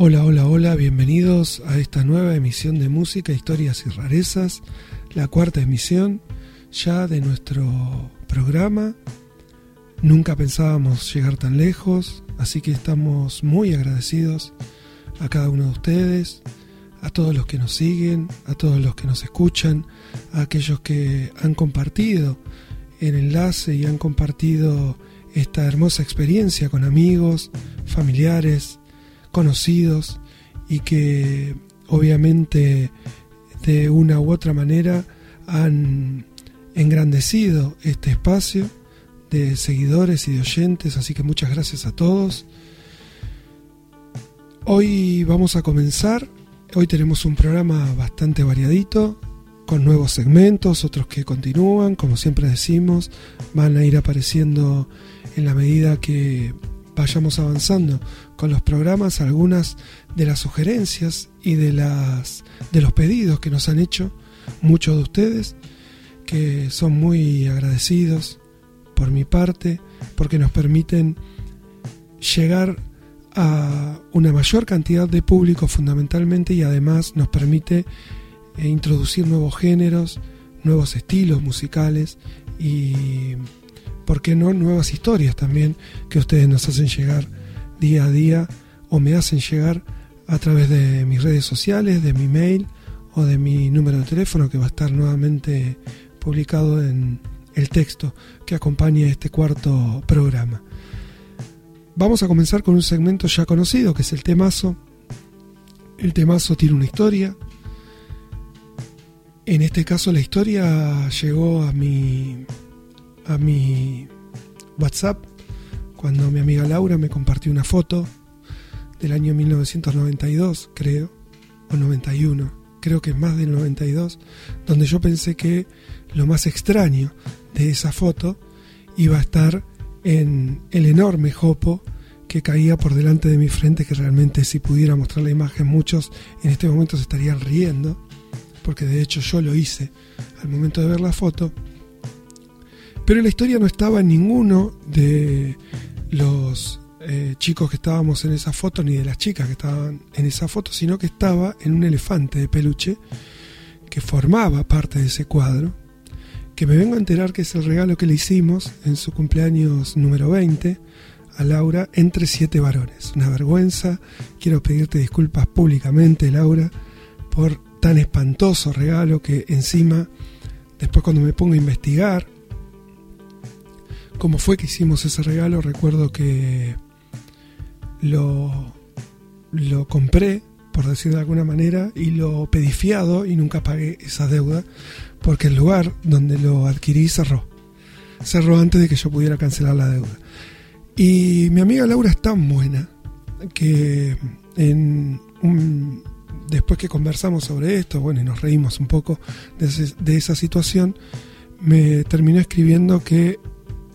Hola, hola, hola, bienvenidos a esta nueva emisión de Música, Historias y Rarezas, la cuarta emisión ya de nuestro programa. Nunca pensábamos llegar tan lejos, así que estamos muy agradecidos a cada uno de ustedes, a todos los que nos siguen, a todos los que nos escuchan, a aquellos que han compartido el enlace y han compartido esta hermosa experiencia con amigos, familiares, conocidos y que obviamente de una u otra manera han engrandecido este espacio de seguidores y de oyentes, así que muchas gracias a todos. Hoy vamos a comenzar, hoy tenemos un programa bastante variadito, con nuevos segmentos, otros que continúan, como siempre decimos, van a ir apareciendo en la medida que vayamos avanzando con los programas algunas de las sugerencias y de las de los pedidos que nos han hecho muchos de ustedes que son muy agradecidos por mi parte porque nos permiten llegar a una mayor cantidad de público fundamentalmente y además nos permite eh, introducir nuevos géneros, nuevos estilos musicales y ¿por qué no nuevas historias también que ustedes nos hacen llegar día a día o me hacen llegar a través de mis redes sociales, de mi mail o de mi número de teléfono que va a estar nuevamente publicado en el texto que acompaña este cuarto programa. Vamos a comenzar con un segmento ya conocido que es el temazo. El temazo tiene una historia. En este caso la historia llegó a mi a mi WhatsApp cuando mi amiga Laura me compartió una foto del año 1992, creo, o 91, creo que más del 92, donde yo pensé que lo más extraño de esa foto iba a estar en el enorme jopo que caía por delante de mi frente, que realmente si pudiera mostrar la imagen muchos en este momento se estarían riendo, porque de hecho yo lo hice. Al momento de ver la foto, pero la historia no estaba en ninguno de los eh, chicos que estábamos en esa foto, ni de las chicas que estaban en esa foto, sino que estaba en un elefante de peluche que formaba parte de ese cuadro, que me vengo a enterar que es el regalo que le hicimos en su cumpleaños número 20 a Laura entre siete varones. Una vergüenza, quiero pedirte disculpas públicamente, Laura, por tan espantoso regalo que encima, después cuando me pongo a investigar, cómo fue que hicimos ese regalo, recuerdo que lo, lo compré, por decir de alguna manera, y lo pedí fiado y nunca pagué esa deuda, porque el lugar donde lo adquirí cerró. Cerró antes de que yo pudiera cancelar la deuda. Y mi amiga Laura es tan buena que después que conversamos sobre esto, bueno, y nos reímos un poco de, de esa situación, me terminó escribiendo que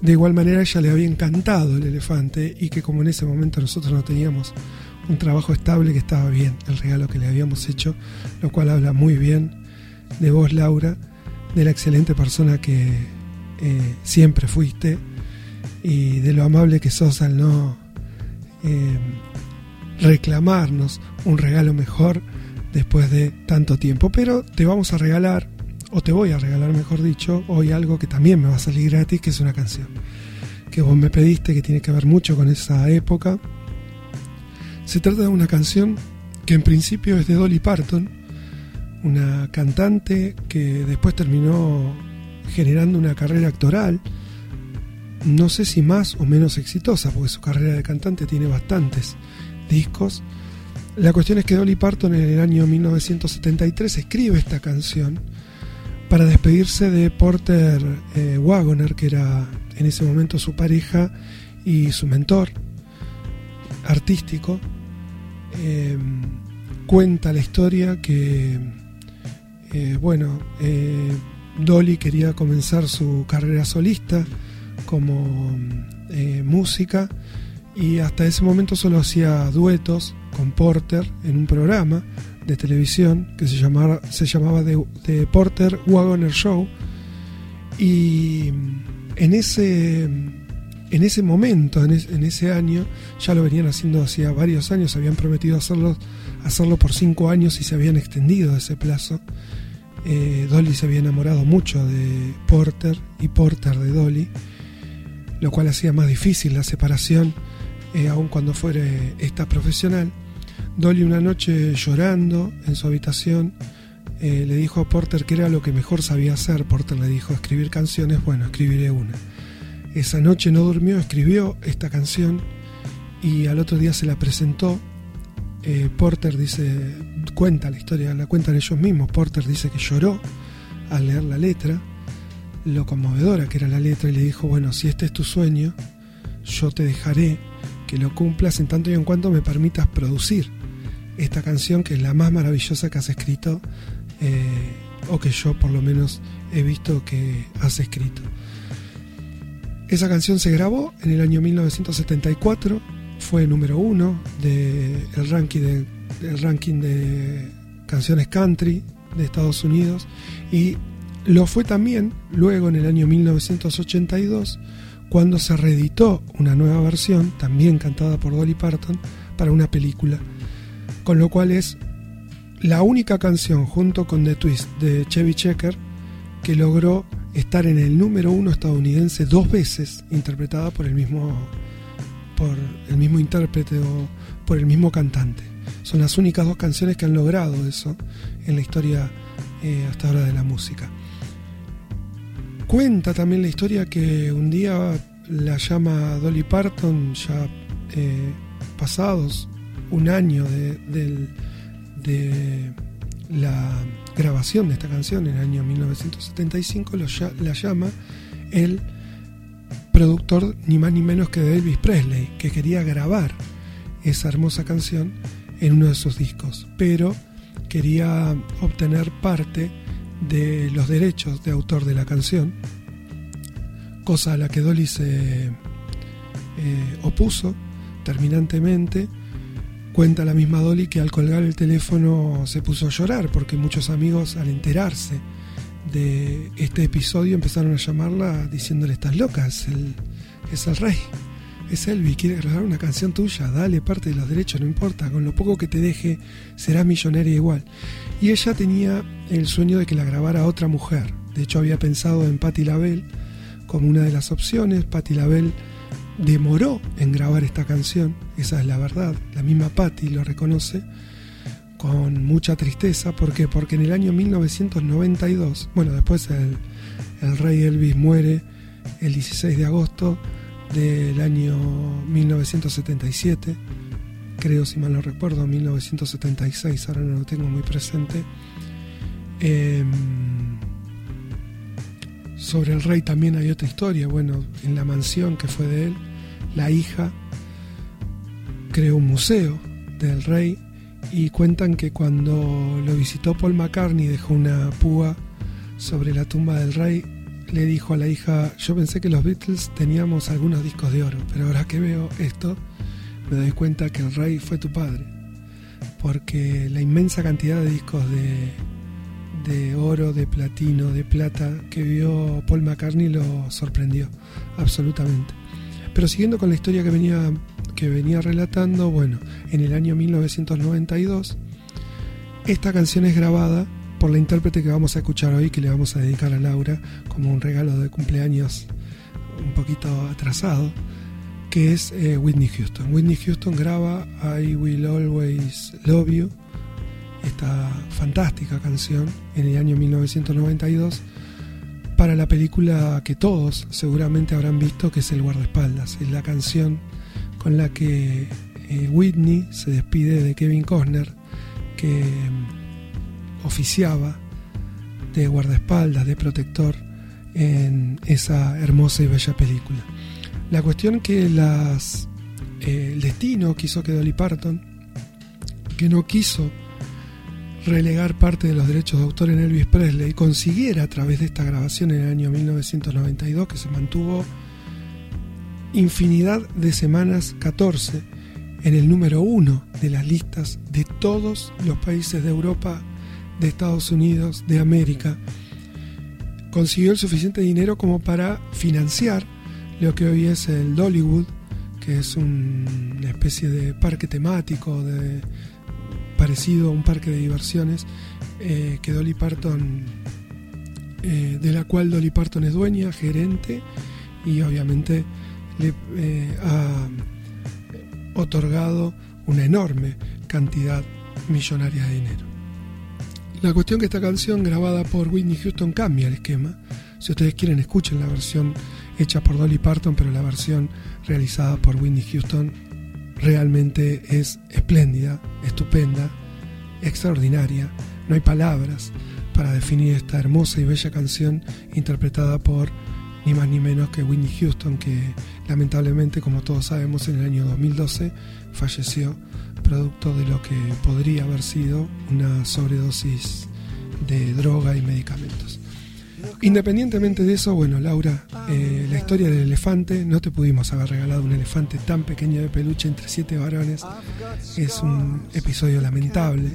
de igual manera ella le había encantado el elefante y que como en ese momento nosotros no teníamos un trabajo estable que estaba bien el regalo que le habíamos hecho, lo cual habla muy bien de vos Laura, de la excelente persona que eh, siempre fuiste y de lo amable que sos al no eh, reclamarnos un regalo mejor después de tanto tiempo. Pero te vamos a regalar o te voy a regalar, mejor dicho, hoy algo que también me va a salir gratis, que es una canción que vos me pediste, que tiene que ver mucho con esa época. Se trata de una canción que en principio es de Dolly Parton, una cantante que después terminó generando una carrera actoral, no sé si más o menos exitosa, porque su carrera de cantante tiene bastantes discos. La cuestión es que Dolly Parton en el año 1973 escribe esta canción para despedirse de Porter eh, Wagoner, que era en ese momento su pareja y su mentor artístico. Eh, cuenta la historia que, eh, bueno, Dolly quería comenzar su carrera solista como música y hasta ese momento solo hacía duetos con Porter en un programa de televisión que se llamaba, se llamaba The, Porter Wagoner Show. Y en ese, en en ese momento, en, ese año, ya lo venían haciendo hacía varios años, habían prometido hacerlo, hacerlo por cinco años y se habían extendido ese plazo. Eh, Dolly se había enamorado mucho de Porter y Porter de Dolly, lo cual hacía más difícil la separación, eh, aun cuando fuera esta profesional. Dolly una noche llorando en su habitación eh, le dijo a Porter que era lo que mejor sabía hacer. Porter le dijo, escribir canciones, bueno, escribiré una. Esa noche no durmió, escribió esta canción y al otro día se la presentó. Eh, Porter dice, cuenta la historia, la cuentan ellos mismos. Porter dice que lloró al leer la letra, lo conmovedora que era la letra, y le dijo, bueno, si este es tu sueño, yo te dejaré que lo cumplas en tanto y en cuanto me permitas producir esta canción que es la más maravillosa que has escrito, eh, o que yo por lo menos he visto que has escrito. Esa canción se grabó en el año 1974, fue número uno del de ranking, de, ranking de canciones country de Estados Unidos y lo fue también luego en el año 1982 cuando se reeditó una nueva versión, también cantada por Dolly Parton, para una película. Con lo cual es la única canción junto con The Twist de Chevy Checker que logró estar en el número uno estadounidense dos veces, interpretada por el mismo, por el mismo intérprete o por el mismo cantante. Son las únicas dos canciones que han logrado eso en la historia eh, hasta ahora de la música. Cuenta también la historia que un día la llama Dolly Parton, ya eh, pasados un año de, la grabación de esta canción en el año 1975 la llama el productor ni más ni menos que de Elvis Presley, que quería grabar esa hermosa canción en uno de sus discos, pero quería obtener parte de los derechos de autor de la canción, cosa a la que Dolly se eh, opuso terminantemente Cuenta la misma Dolly que al colgar el teléfono se puso a llorar porque muchos amigos al enterarse de este episodio empezaron a llamarla diciéndole estás loca, es el, es el rey, es Elvis, quiere grabar una canción tuya, dale parte de los derechos, no importa, con lo poco que te deje serás millonaria igual. Y ella tenía el sueño de que la grabara otra mujer, de hecho había pensado en Patti LaBelle como una de las opciones, Patti LaBelle demoró en grabar esta canción, esa es la verdad, la misma Patti lo reconoce, con mucha tristeza, ¿por qué? Porque en el año 1992, bueno, después el, el rey Elvis muere el 16 de agosto del año 1977, creo si mal no recuerdo, 1976, ahora no lo tengo muy presente. Em, sobre el rey también hay otra historia. Bueno, en la mansión que fue de él, la hija creó un museo del rey y cuentan que cuando lo visitó Paul McCartney dejó una púa sobre la tumba del rey. Le dijo a la hija, yo pensé que los Beatles teníamos algunos discos de oro, pero ahora que veo esto, me doy cuenta que el rey fue tu padre, porque la inmensa cantidad de discos de, de oro, de platino, de plata que vio Paul McCartney lo sorprendió absolutamente. Pero siguiendo con la historia que venía, que venía relatando, bueno, en el año 1992, esta canción es grabada por la intérprete que vamos a escuchar hoy, que le vamos a dedicar a Laura como un regalo de cumpleaños un poquito atrasado, que es eh, Whitney Houston. Whitney Houston graba I Will Always Love You esta fantástica canción en el año 1992 para la película que todos seguramente habrán visto, que es El guardaespaldas. Es la canción con la que eh, Whitney se despide de Kevin Costner, que mm, oficiaba de guardaespaldas, de protector en esa hermosa y bella película. La cuestión que las, eh, el destino quiso que Dolly Parton, que no quiso relegar parte de los derechos de autor en Elvis Presley consiguiera a través de esta grabación en el año 1992 que se mantuvo infinidad de semanas 14 en el número uno de las listas de todos los países de Europa, de Estados Unidos, de América. Consiguió el suficiente dinero como para financiar lo que hoy es el Dollywood, que es una especie de parque temático de, parecido a un parque de diversiones eh, que Dolly Parton, eh, de la cual Dolly Parton es dueña, gerente y obviamente le eh, ha otorgado una enorme cantidad millonaria de dinero. La cuestión que esta canción grabada por Whitney Houston cambia el esquema. Si ustedes quieren escuchen la versión hecha por Dolly Parton, pero la versión realizada por Whitney Houston realmente es espléndida, estupenda, extraordinaria. No hay palabras para definir esta hermosa y bella canción interpretada por ni más ni menos que Whitney Houston, que lamentablemente, como todos sabemos, en el año 2012 falleció producto de lo que podría haber sido una sobredosis de droga y medicamentos. Independientemente de eso, bueno, Laura, eh, la historia del elefante, no te pudimos haber regalado un elefante tan pequeño de peluche entre siete varones, es un episodio lamentable,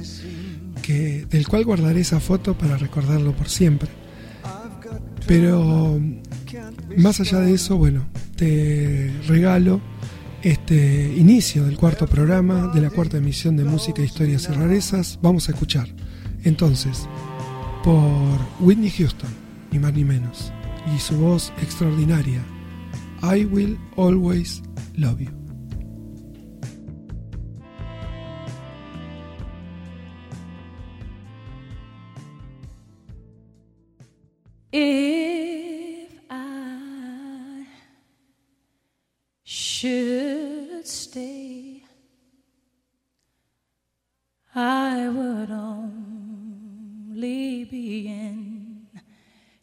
que, del cual guardaré esa foto para recordarlo por siempre. Pero más allá de eso, bueno, te regalo este inicio del cuarto programa de la cuarta emisión de Música, Historias y Rarezas. Vamos a escuchar entonces por Whitney Houston, ni más ni menos, y su voz extraordinaria, I Will Always Love You. If I should stay, I would only be in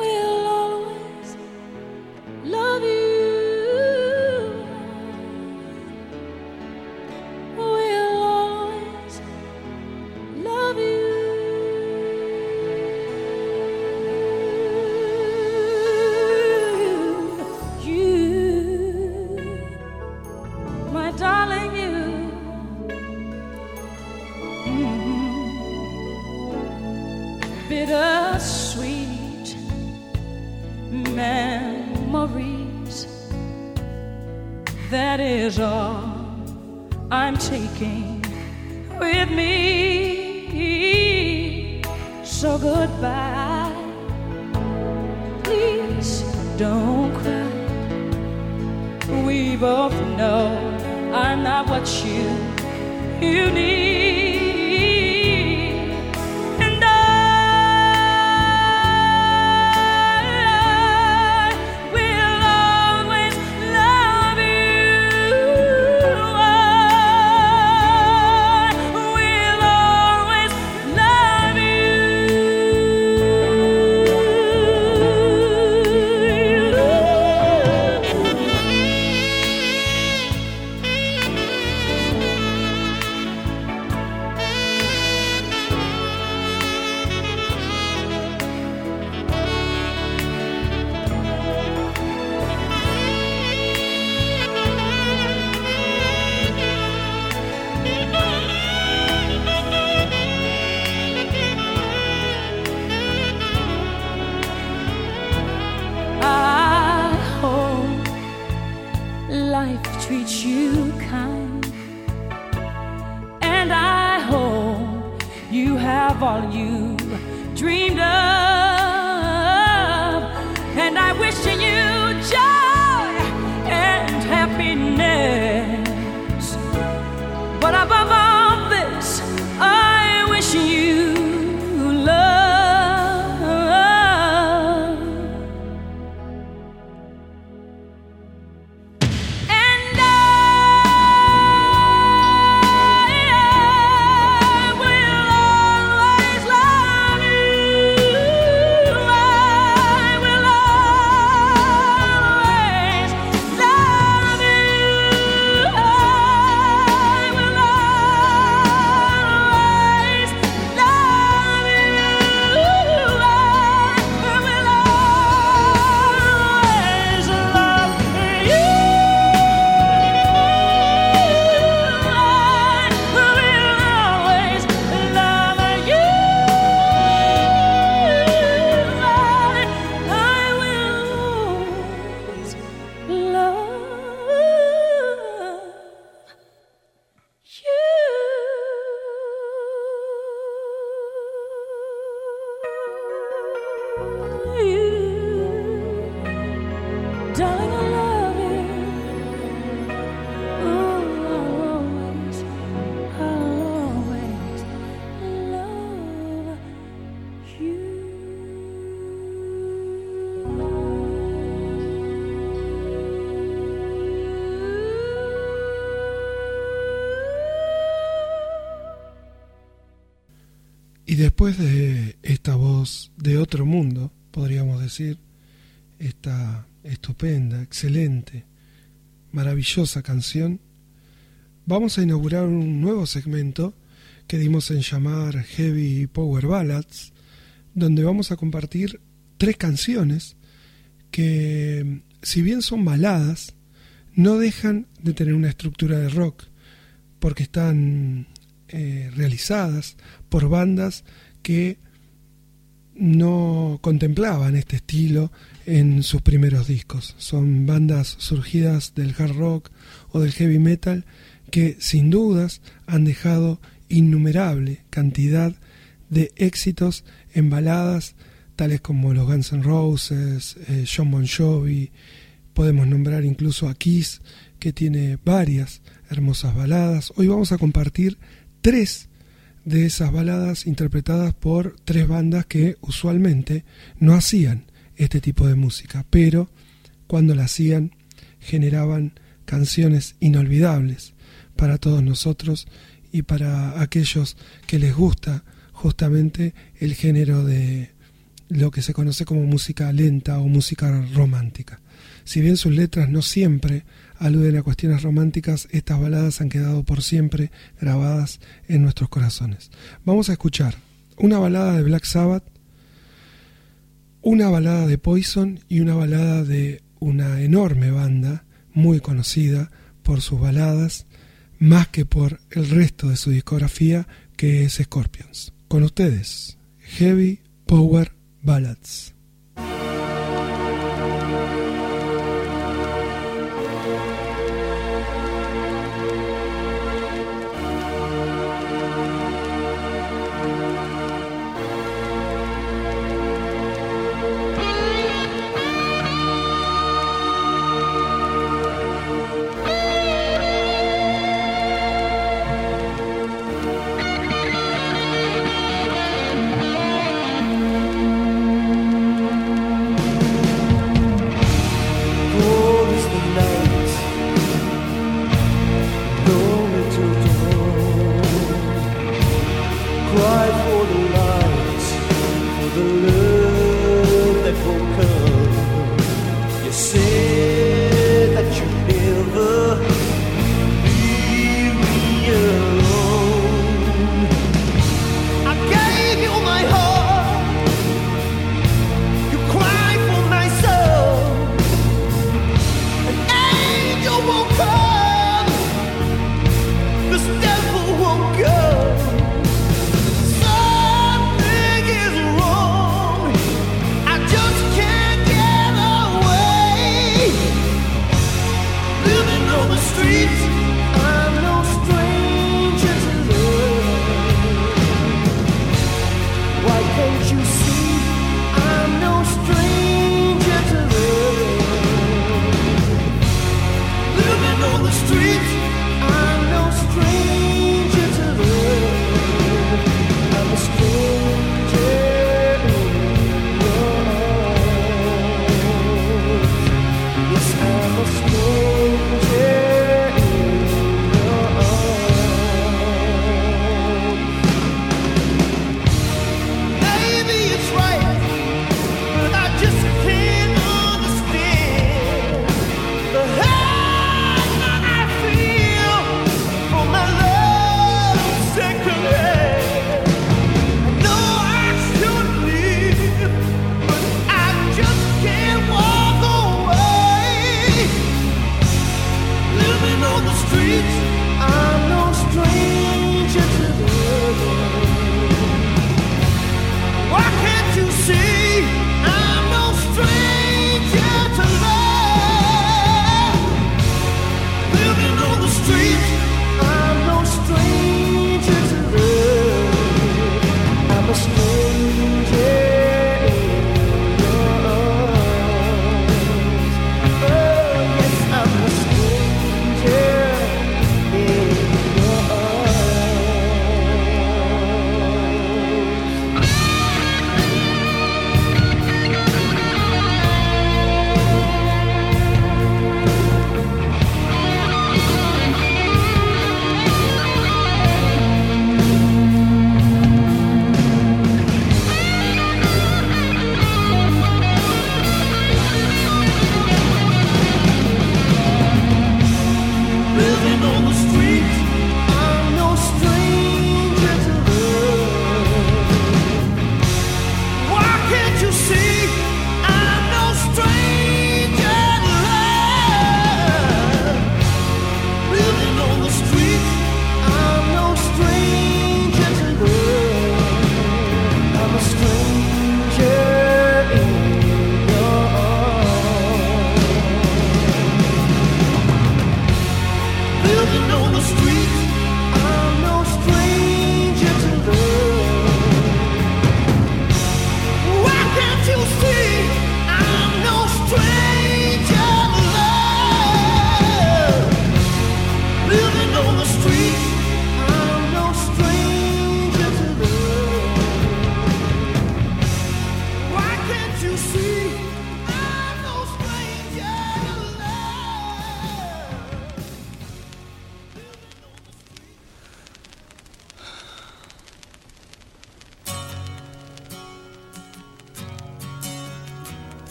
will. Canción, vamos a inaugurar un nuevo segmento que dimos en llamar Heavy Power Ballads, donde vamos a compartir tres canciones que, si bien son baladas, no dejan de tener una estructura de rock, porque están eh, realizadas por bandas que no contemplaban este estilo en sus primeros discos. Son bandas surgidas del hard rock o del heavy metal que sin dudas han dejado innumerable cantidad de éxitos en baladas tales como los Guns N' Roses, eh, John Bon Jovi, podemos nombrar incluso a Kiss, que tiene varias hermosas baladas. Hoy vamos a compartir tres de esas baladas interpretadas por tres bandas que usualmente no hacían este tipo de música, pero cuando la hacían generaban canciones inolvidables para todos nosotros y para aquellos que les gusta justamente el género de lo que se conoce como música lenta o música romántica. Si bien sus letras no siempre aluden a cuestiones románticas, estas baladas han quedado por siempre grabadas en nuestros corazones. Vamos a escuchar una balada de Black Sabbath, una balada de Poison y una balada de una enorme banda muy conocida por sus baladas, más que por el resto de su discografía, que es Scorpions. Con ustedes, Heavy Power Ballads.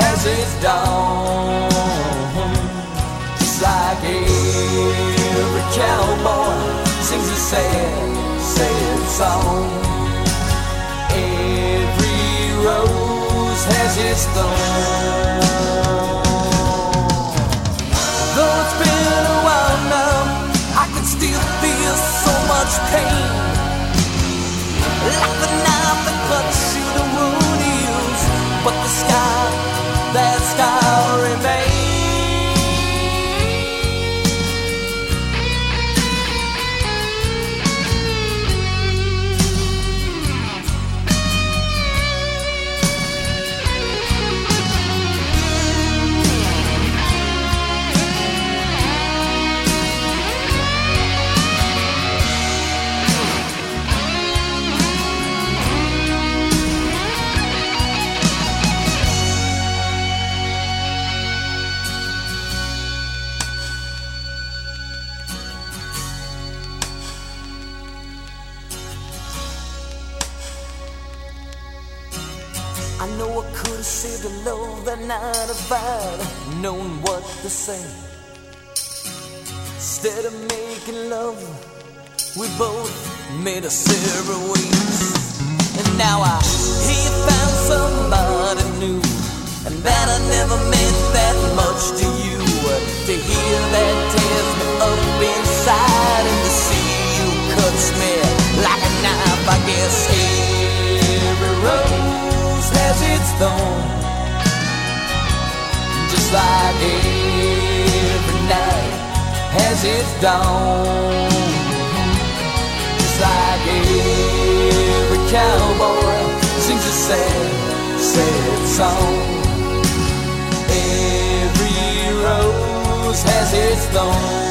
has its dawn, just like every cowboy sings a sad, sad song. Every rose has its thorn. Though it's been a while now, I can still feel so much pain. That night if known what to say. Instead of making love, we both made a separate ways. And now I hear you found somebody new, and that I never meant that much to you. To hear that tears me up inside, and to see you cuts me like a knife. I guess every rose has its thorn, just like every night has its dawn. Just like every cowboy sings a sad, sad song. Every rose has its thorn.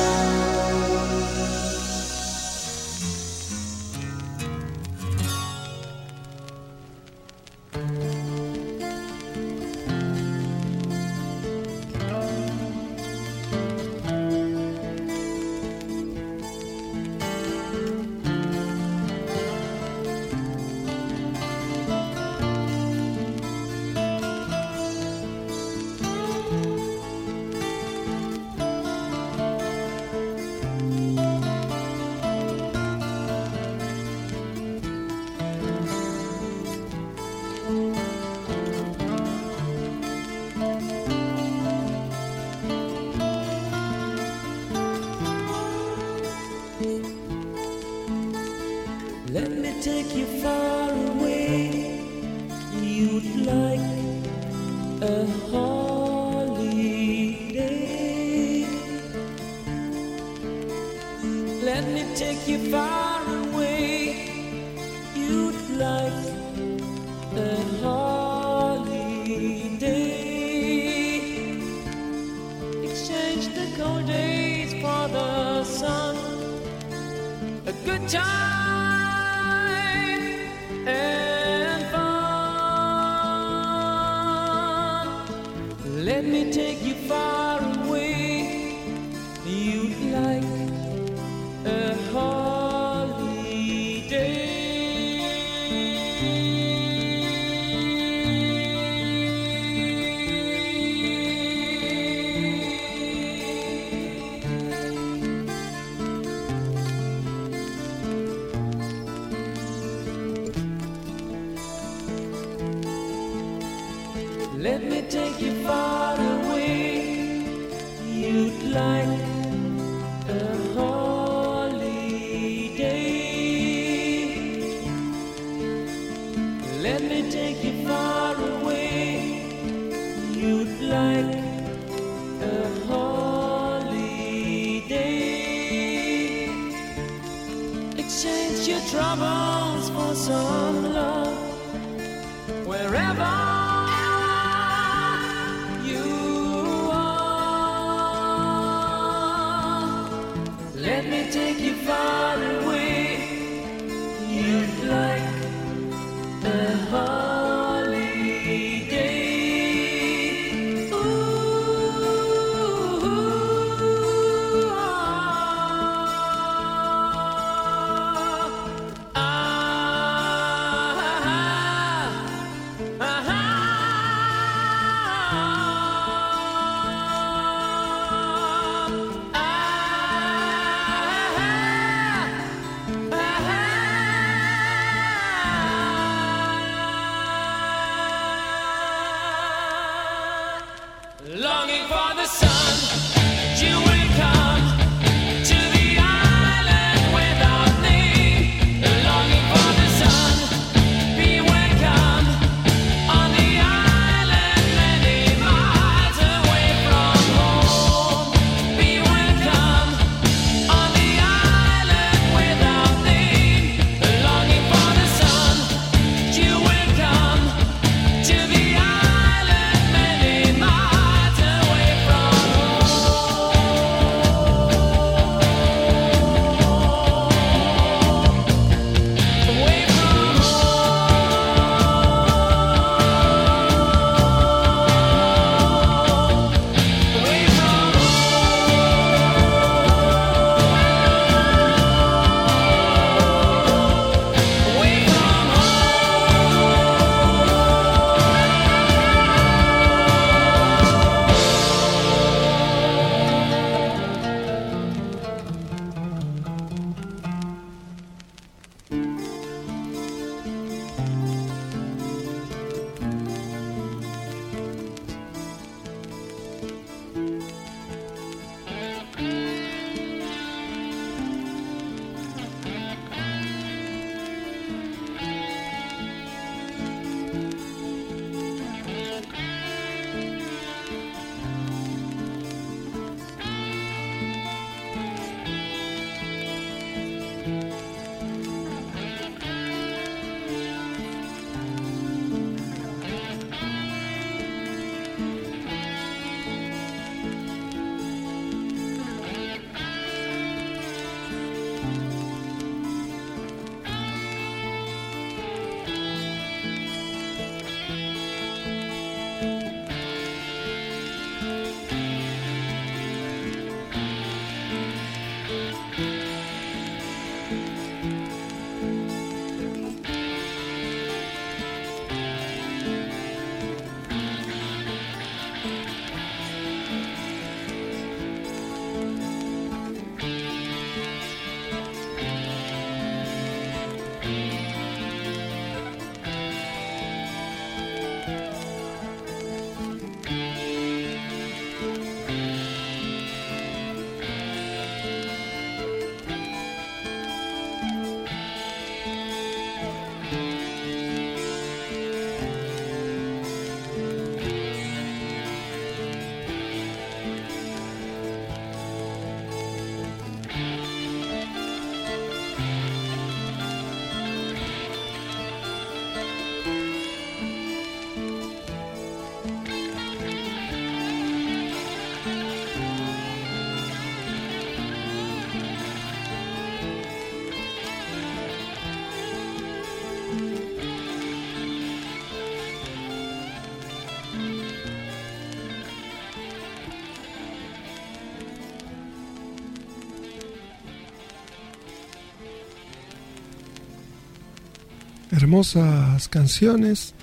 Hermosas canciones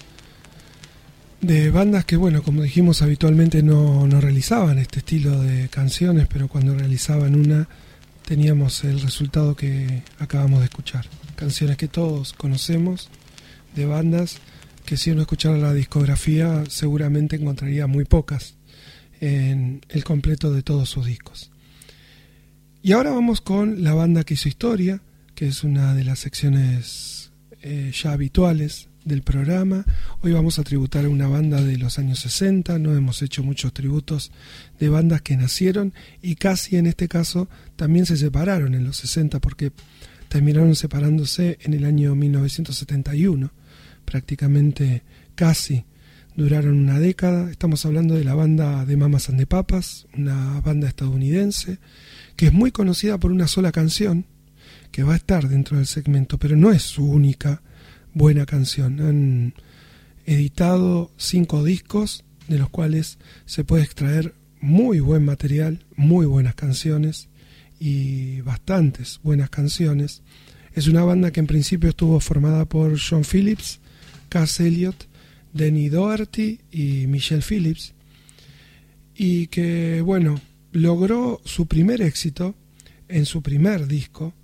de bandas que, bueno, como dijimos, habitualmente no, no realizaban este estilo de canciones, pero cuando realizaban una teníamos el resultado que acabamos de escuchar. Canciones que todos conocemos de bandas que si uno escuchara la discografía seguramente encontraría muy pocas en el completo de todos sus discos. Y ahora vamos con la banda que hizo historia, que es una de las secciones eh, ya habituales del programa. Hoy vamos a tributar a una banda de los años 60, no hemos hecho muchos tributos de bandas que nacieron y casi en este caso también se separaron en los 60 porque terminaron separándose en el año 1971, prácticamente casi duraron una década. Estamos hablando de la banda de Mamas and Papas, una banda estadounidense que es muy conocida por una sola canción que va a estar dentro del segmento, pero no es su única buena canción. Han editado cinco discos de los cuales se puede extraer muy buen material, muy buenas canciones y bastantes buenas canciones. Es una banda que en principio estuvo formada por John Phillips, Cass Elliot, Denny Doherty y Michelle Phillips, y que, bueno, logró su primer éxito en su primer disco,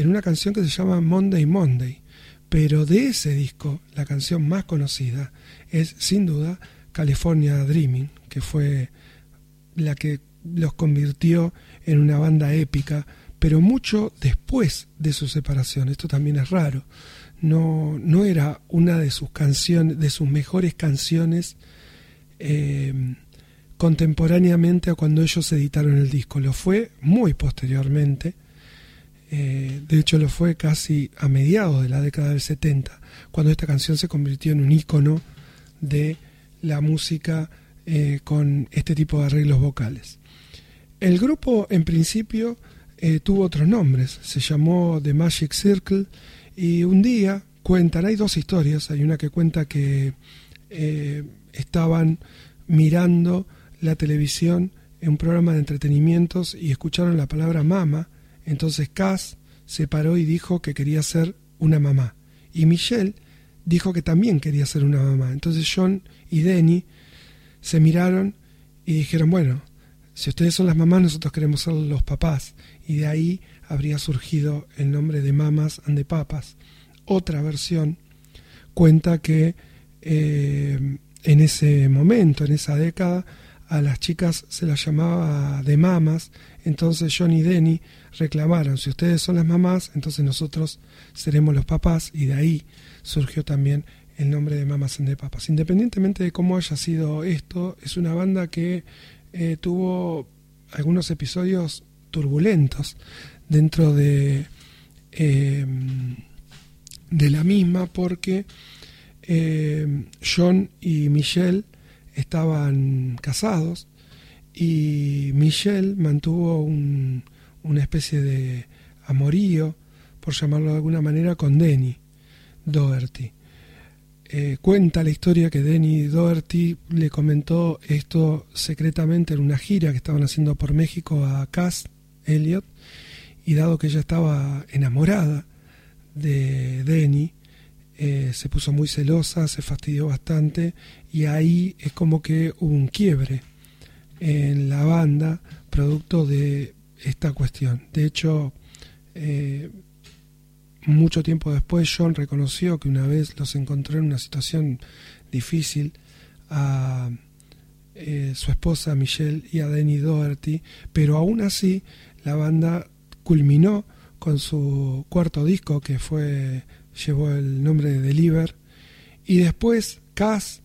en una canción que se llama Monday Monday, pero de ese disco, la canción más conocida es sin duda California Dreaming, que fue la que los convirtió en una banda épica, pero mucho después de su separación. Esto también es raro no, no era una de sus canciones, de sus mejores canciones eh, contemporáneamente a cuando ellos editaron el disco. Lo fue muy posteriormente. Eh, de hecho, lo fue casi a mediados de la década del 70, cuando esta canción se convirtió en un ícono de la música eh, con este tipo de arreglos vocales. El grupo, en principio, tuvo otros nombres. Se llamó The Magic Circle y un día cuentan, hay dos historias, hay una que cuenta que eh, estaban mirando la televisión en un programa de entretenimientos y escucharon la palabra mama, entonces Cass se paró y dijo que quería ser una mamá. Y Michelle dijo que también quería ser una mamá. Entonces John y Denny se miraron y dijeron, bueno, si ustedes son las mamás, nosotros queremos ser los papás. Y de ahí habría surgido el nombre de Mamas and the Papas. Otra versión cuenta que eh, en ese momento, en esa década, a las chicas se las llamaba de mamas, entonces John y Denny reclamaron, si ustedes son las mamás, entonces nosotros seremos los papás, y de ahí surgió también el nombre de Mamas and the Papas. Independientemente de cómo haya sido esto, es una banda que eh, tuvo algunos episodios turbulentos dentro de, em, de la misma porque em, John y Michelle estaban casados y Michelle mantuvo una especie de amorío, por llamarlo de alguna manera, con Denny Doherty. Eh, cuenta la historia que Denny Doherty le comentó esto secretamente en una gira que estaban haciendo por México a Cass Elliot y dado que ella estaba enamorada de Denny, eh, se puso muy celosa, se fastidió bastante y ahí es como que hubo un quiebre en la banda producto de esta cuestión. De hecho, eh, mucho tiempo después John reconoció que una vez los encontró en una situación difícil a eh, su esposa Michelle y a Denny Doherty, pero aún así la banda culminó con su cuarto disco que fue llevó el nombre de Deliver y después Cass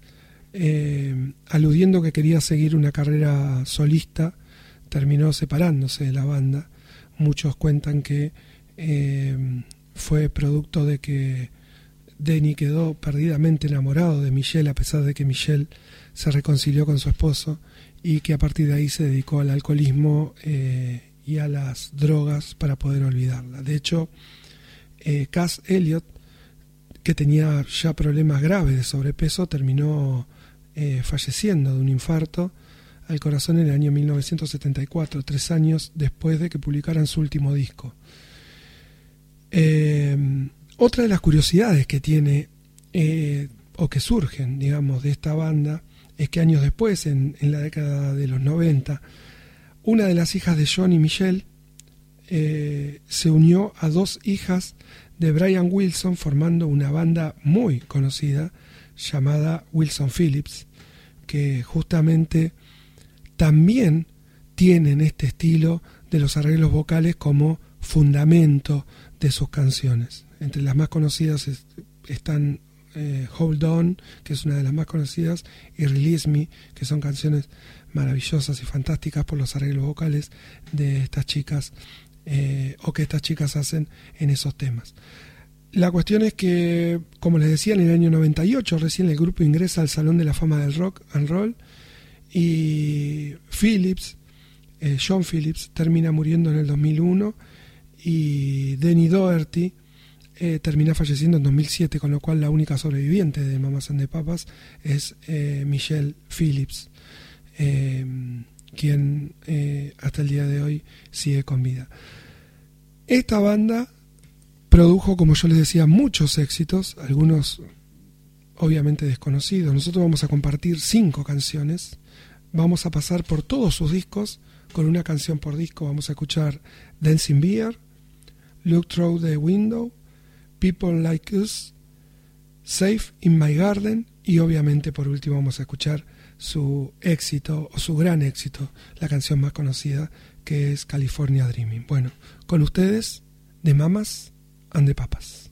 eh, aludiendo que quería seguir una carrera solista terminó separándose de la banda muchos cuentan que eh, fue producto de que Denny quedó perdidamente enamorado de Michelle a pesar de que Michelle se reconcilió con su esposo y que a partir de ahí se dedicó al alcoholismo eh, y a las drogas para poder olvidarla. De hecho, Cass Elliot, que tenía ya problemas graves de sobrepeso, terminó eh, falleciendo de un infarto al corazón en el año 1974, tres años después de que publicaran su último disco. Eh, Otra de las curiosidades que tiene eh, o que surgen, digamos, de esta banda es que años después, en, la década de los 90, una de las hijas de John y Michelle se unió a dos hijas de Brian Wilson formando una banda muy conocida llamada Wilson Phillips, que justamente también tienen este estilo de los arreglos vocales como fundamento de sus canciones. Entre las más conocidas están eh, Hold On, que es una de las más conocidas, y Release Me, que son canciones maravillosas y fantásticas por los arreglos vocales de estas chicas eh, o que estas chicas hacen en esos temas. La cuestión es que, como les decía, en el año 98 recién el grupo ingresa al Salón de la Fama del Rock and Roll y Phillips, eh, John Phillips, termina muriendo en el 2001 y Denny Doherty eh, termina falleciendo en 2007, con lo cual la única sobreviviente de Mamas and the Papas es Michelle Phillips. Quien hasta el día de hoy sigue con vida. Esta banda produjo, como yo les decía, muchos éxitos, algunos obviamente desconocidos. Nosotros vamos a compartir cinco canciones, vamos a pasar por todos sus discos con una canción por disco. Vamos a escuchar Dancing Beer, Look Through the Window, People Like Us, Safe in My Garden y obviamente por último vamos a escuchar su éxito o su gran éxito, la canción más conocida que es California Dreaming. Bueno, con ustedes, de Mamas and de Papas.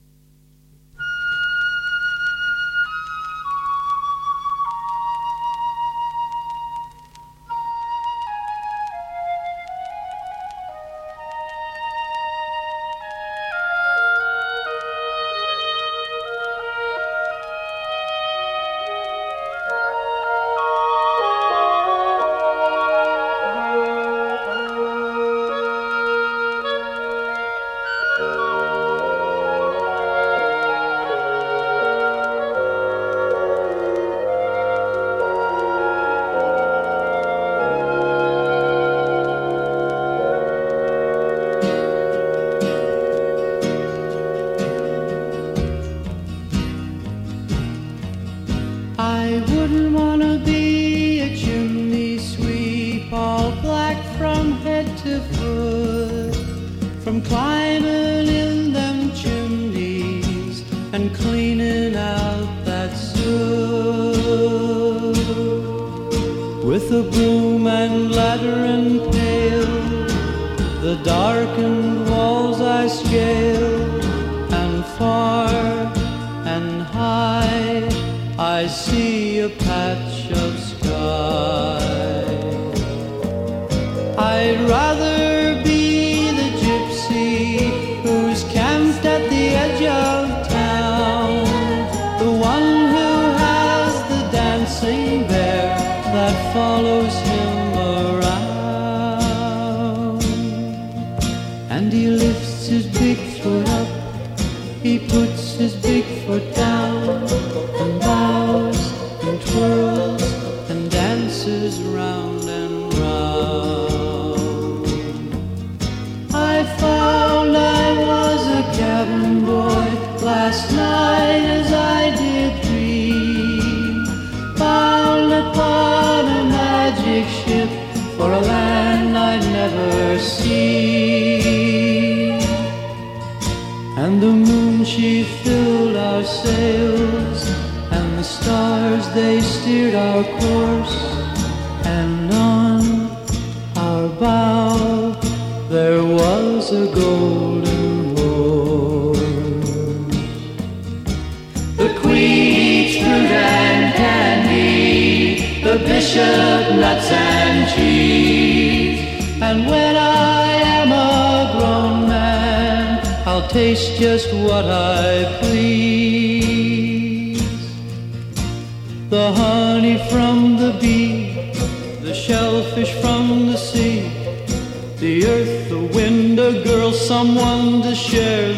dances round and round. I found I was a cabin boy last night as I did dream. Bound upon a magic ship for a land I'd never seen. And the moon she filled our sails, and the stars they steered our course nuts and cheese. And when I am a grown man, I'll taste just what I please. The honey from the bee, the shellfish from the sea, the earth, the wind, a girl, someone to share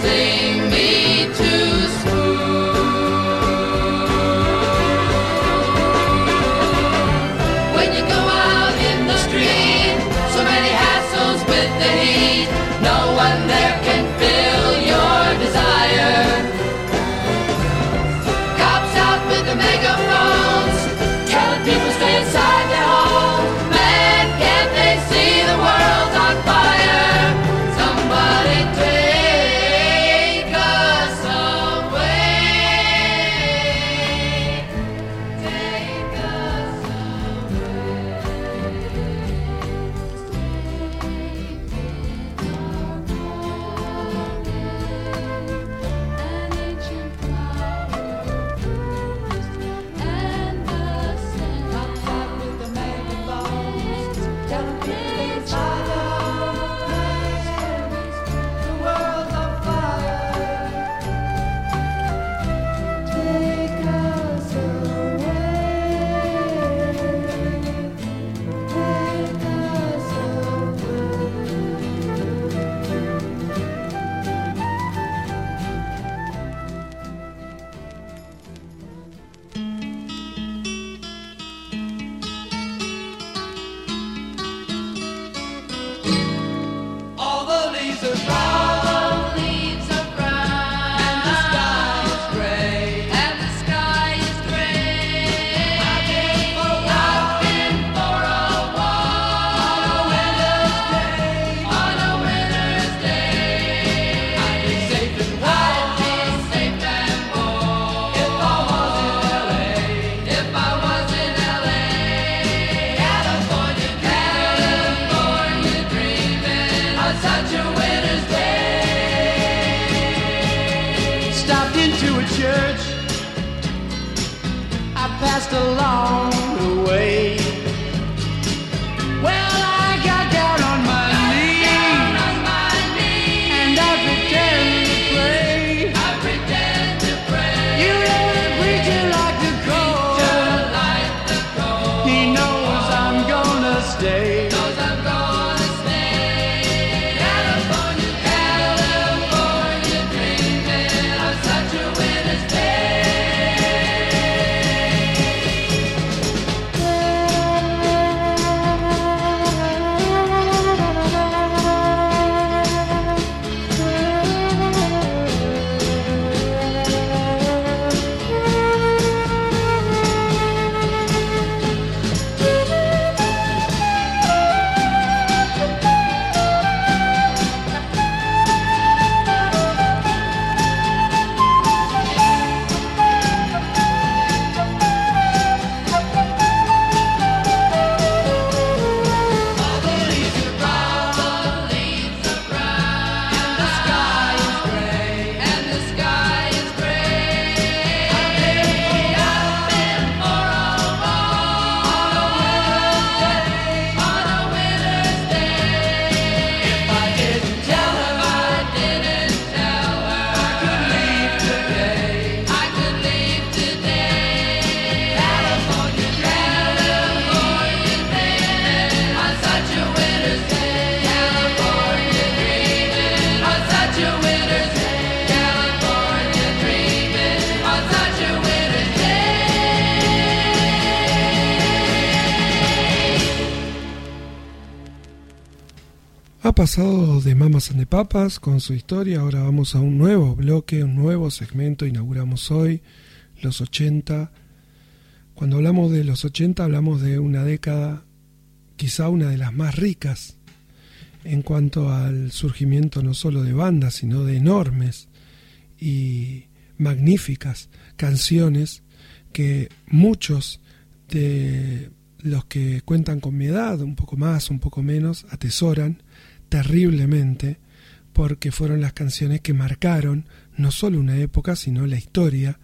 things. De Mamas and the Papas con su historia, ahora vamos a un nuevo bloque, un nuevo segmento, inauguramos hoy los 80. Cuando hablamos de los 80 hablamos de una década, quizá una de las más ricas en cuanto al surgimiento no solo de bandas, sino de enormes y magníficas canciones que muchos de los que cuentan con mi edad, un poco más, un poco menos, atesoran terriblemente porque fueron las canciones que marcaron no solo una época, sino la historia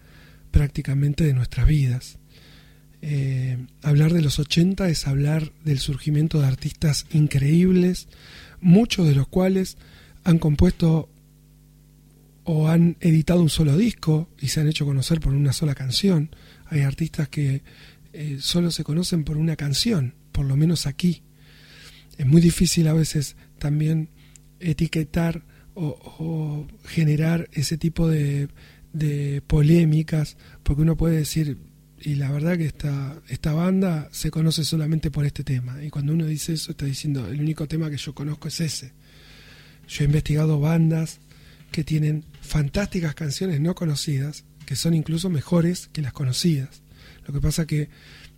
prácticamente de nuestras vidas. Eh, hablar de los 80 es hablar del surgimiento de artistas increíbles, muchos de los cuales han compuesto o han editado un solo disco y se han hecho conocer por una sola canción. Hay artistas que eh, solo se conocen por una canción, por lo menos aquí. Es muy difícil a veces también etiquetar o, generar ese tipo de, de polémicas, porque uno puede decir, y la verdad que esta, esta banda se conoce solamente por este tema. Y cuando uno dice eso, está diciendo, el único tema que yo conozco es ese. Yo he investigado bandas que tienen fantásticas canciones no conocidas, que son incluso mejores que las conocidas. Lo que pasa que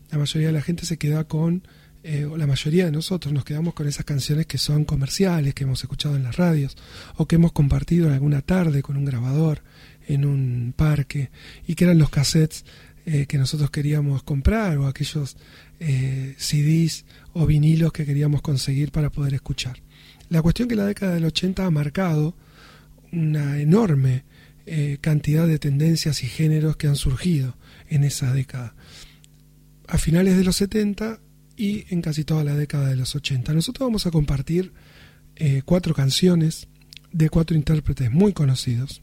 la mayoría de la gente se queda con, eh, o la mayoría de nosotros nos quedamos con esas canciones que son comerciales, que hemos escuchado en las radios, o que hemos compartido en alguna tarde con un grabador en un parque, y que eran los cassettes eh, que nosotros queríamos comprar, o aquellos eh, CDs o vinilos que queríamos conseguir para poder escuchar. La cuestión que la década del 80 ha marcado una enorme cantidad de tendencias y géneros que han surgido en esa década. A finales de los 70 y en casi toda la década de los 80. Nosotros vamos a compartir eh, cuatro canciones de cuatro intérpretes muy conocidos.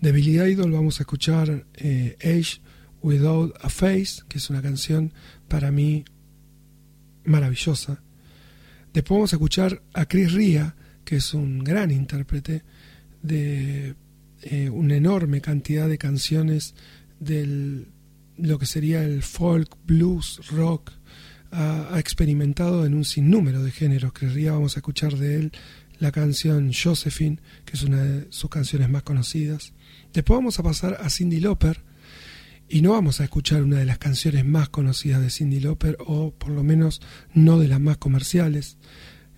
De Billy Idol vamos a escuchar eh, Age Without a Face, que es una canción para mí maravillosa. Después vamos a escuchar a Chris Ria, que es un gran intérprete de eh, una enorme cantidad de canciones del lo que sería el folk, blues, rock. Ha, experimentado en un sinnúmero de géneros. Chris Ria, vamos a escuchar de él la canción Josephine, que es una de sus canciones más conocidas. Después vamos a pasar a Cindy Lauper y no vamos a escuchar una de las canciones más conocidas de Cindy Lauper o por lo menos no de las más comerciales.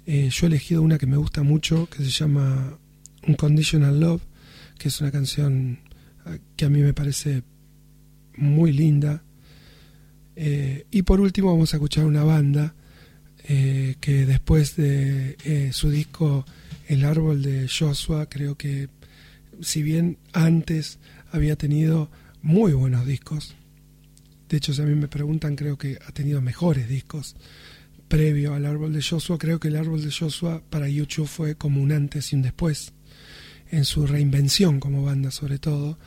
Eh, yo he elegido una que me gusta mucho que se llama Unconditional Love, que es una canción eh, que a mí me parece muy linda. Eh, y por último vamos a escuchar una banda eh, que después de eh, su disco El árbol de Joshua, creo que si bien antes había tenido muy buenos discos, de hecho si a mí me preguntan creo que ha tenido mejores discos previo al árbol de Joshua, creo que el árbol de Joshua para YouTube fue como un antes y un después en su reinvención como banda sobre todo,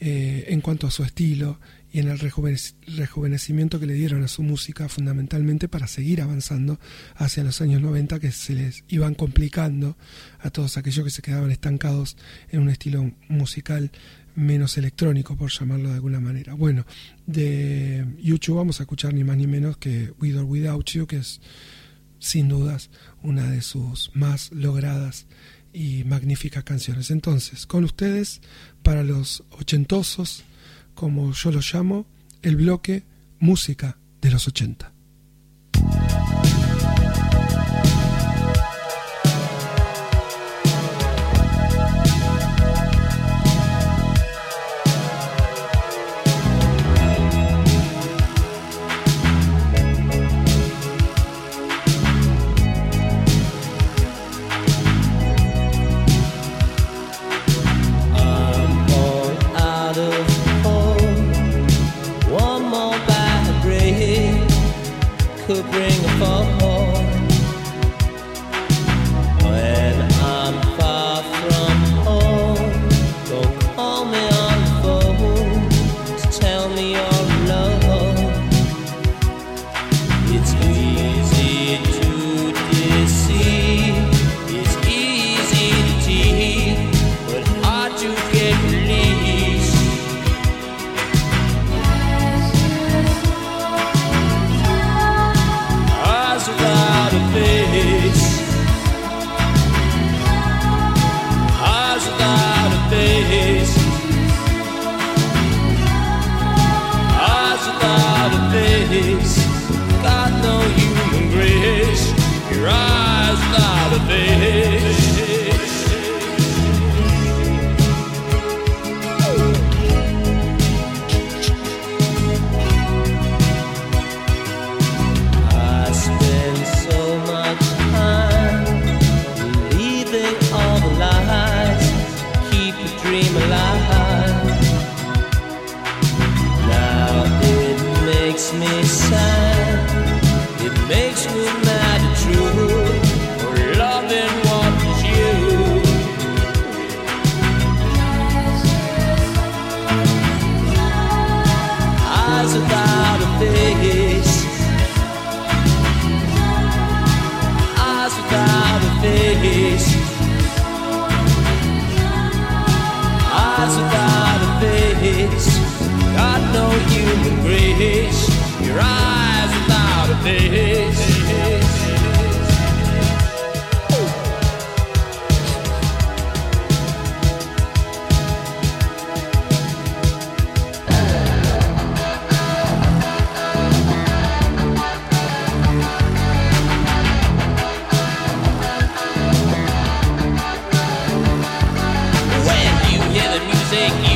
eh, en cuanto a su estilo y en el rejuvenec- rejuvenecimiento que le dieron a su música fundamentalmente para seguir avanzando hacia los años 90 que se les iban complicando a todos aquellos que se quedaban estancados en un estilo musical menos electrónico por llamarlo de alguna manera. Bueno, de YouTube vamos a escuchar ni más ni menos que With or Without You que es sin dudas una de sus más logradas y magníficas canciones. Entonces, con ustedes, para los ochentosos, como yo lo llamo, el bloque Música de los 80. Music,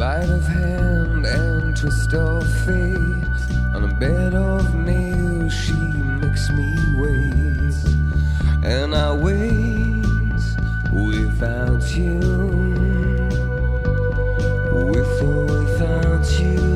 Light of hand and twist of fate. On a bed of nails, she makes me wait. And I wait without you. With or without you.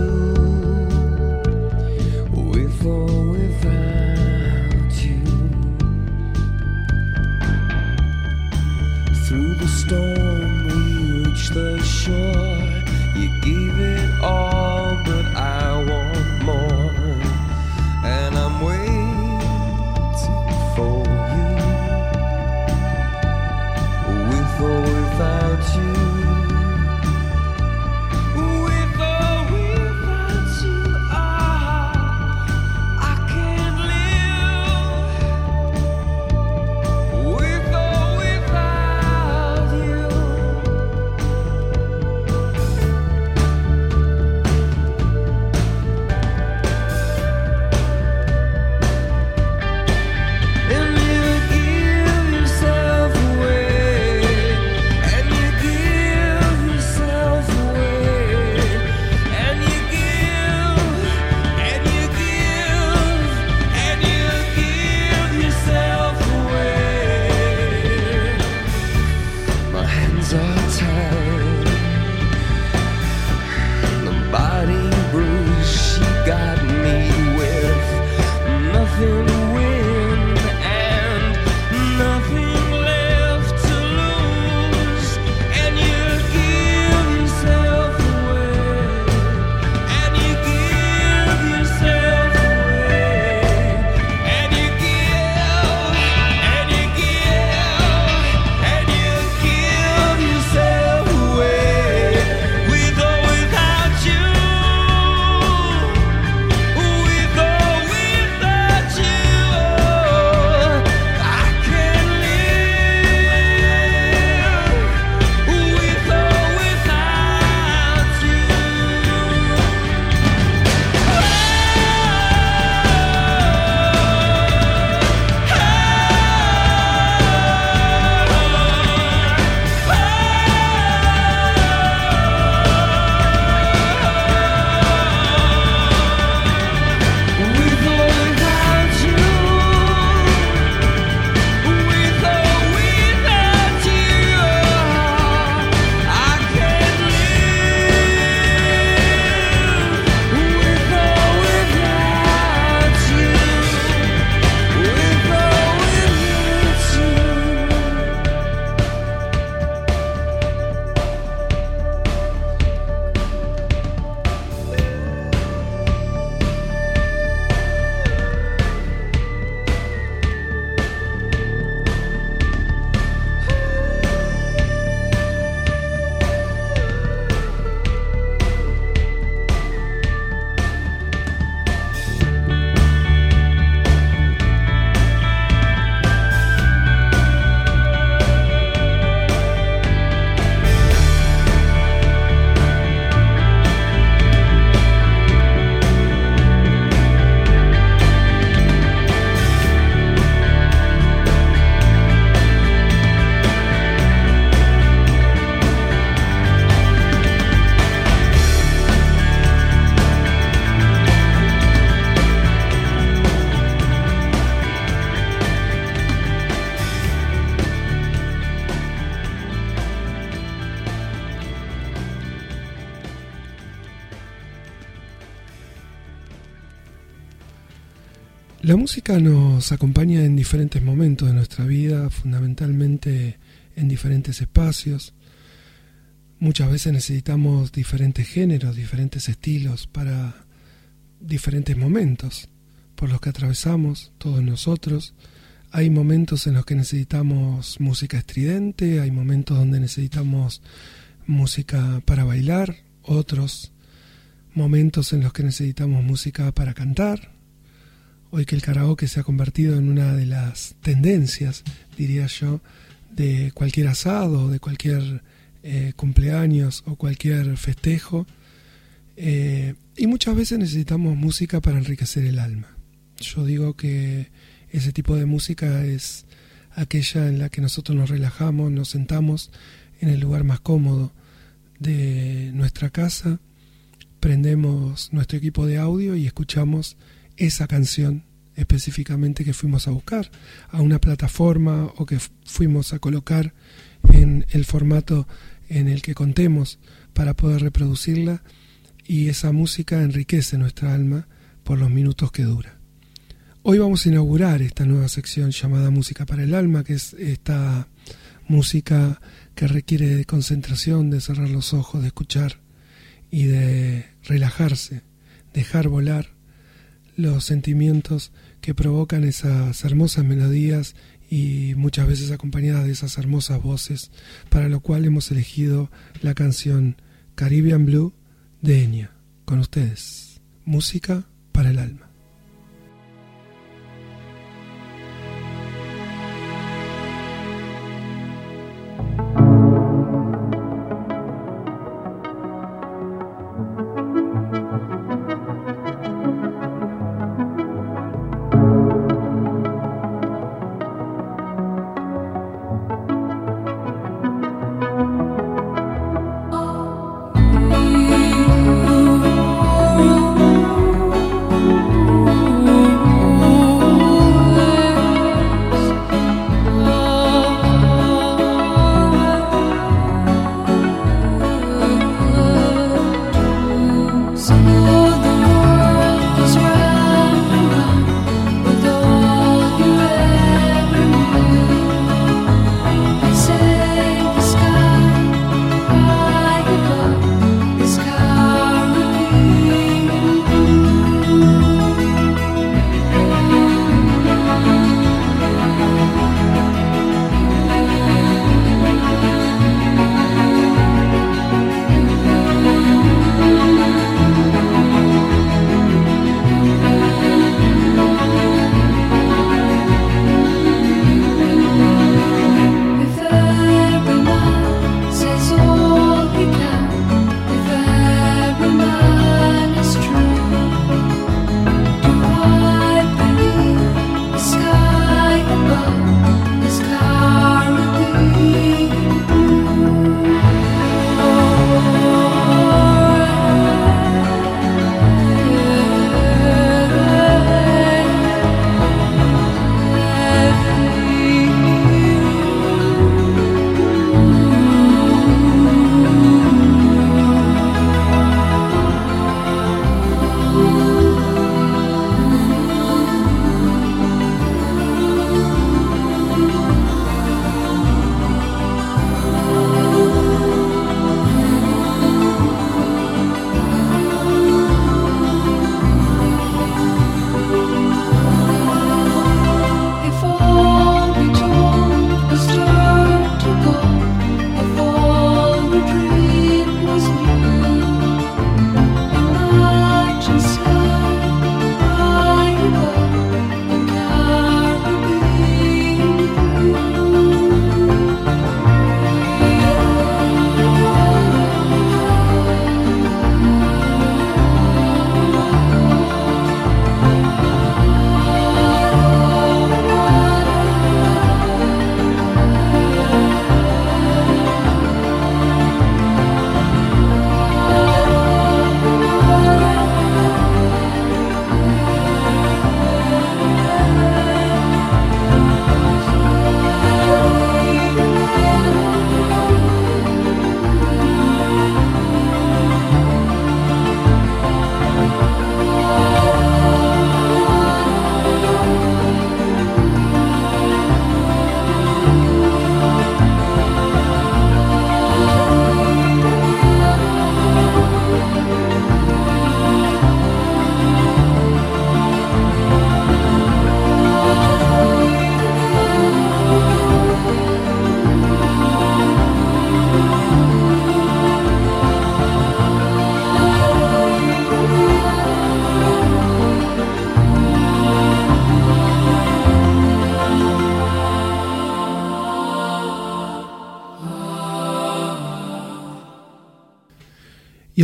música nos acompaña en diferentes momentos de nuestra vida, fundamentalmente en diferentes espacios. Muchas veces necesitamos diferentes géneros, diferentes estilos para diferentes momentos por los que atravesamos todos nosotros. Hay momentos en los que necesitamos música estridente, hay momentos donde necesitamos música para bailar, otros momentos en los que necesitamos música para cantar, hoy que el karaoke se ha convertido en una de las tendencias, diría yo, de cualquier asado, de cualquier eh, cumpleaños o cualquier festejo. Eh, y muchas veces necesitamos música para enriquecer el alma. Yo digo que ese tipo de música es aquella en la que nosotros nos relajamos, nos sentamos en el lugar más cómodo de nuestra casa, prendemos nuestro equipo de audio y escuchamos esa canción específicamente que fuimos a buscar a una plataforma o que fuimos a colocar en el formato en el que contemos para poder reproducirla y esa música enriquece nuestra alma por los minutos que dura. Hoy vamos a inaugurar esta nueva sección llamada Música para el Alma, que es esta música que requiere de concentración, de cerrar los ojos, de escuchar y de relajarse, dejar volar los sentimientos que provocan esas hermosas melodías y muchas veces acompañadas de esas hermosas voces, para lo cual hemos elegido la canción Caribbean Blue de Enya. Con ustedes, música para el alma.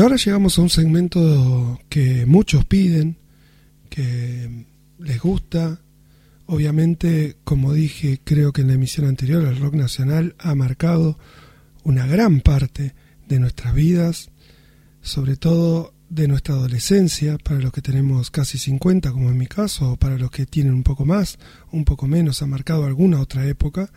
Y ahora llegamos a un segmento que muchos piden, que les gusta. Obviamente, como dije, creo que en la emisión anterior, el rock nacional ha marcado una gran parte de nuestras vidas, sobre todo de nuestra adolescencia, para los que tenemos casi 50, como en mi caso, o para los que tienen un poco más, un poco menos, ha marcado alguna otra época.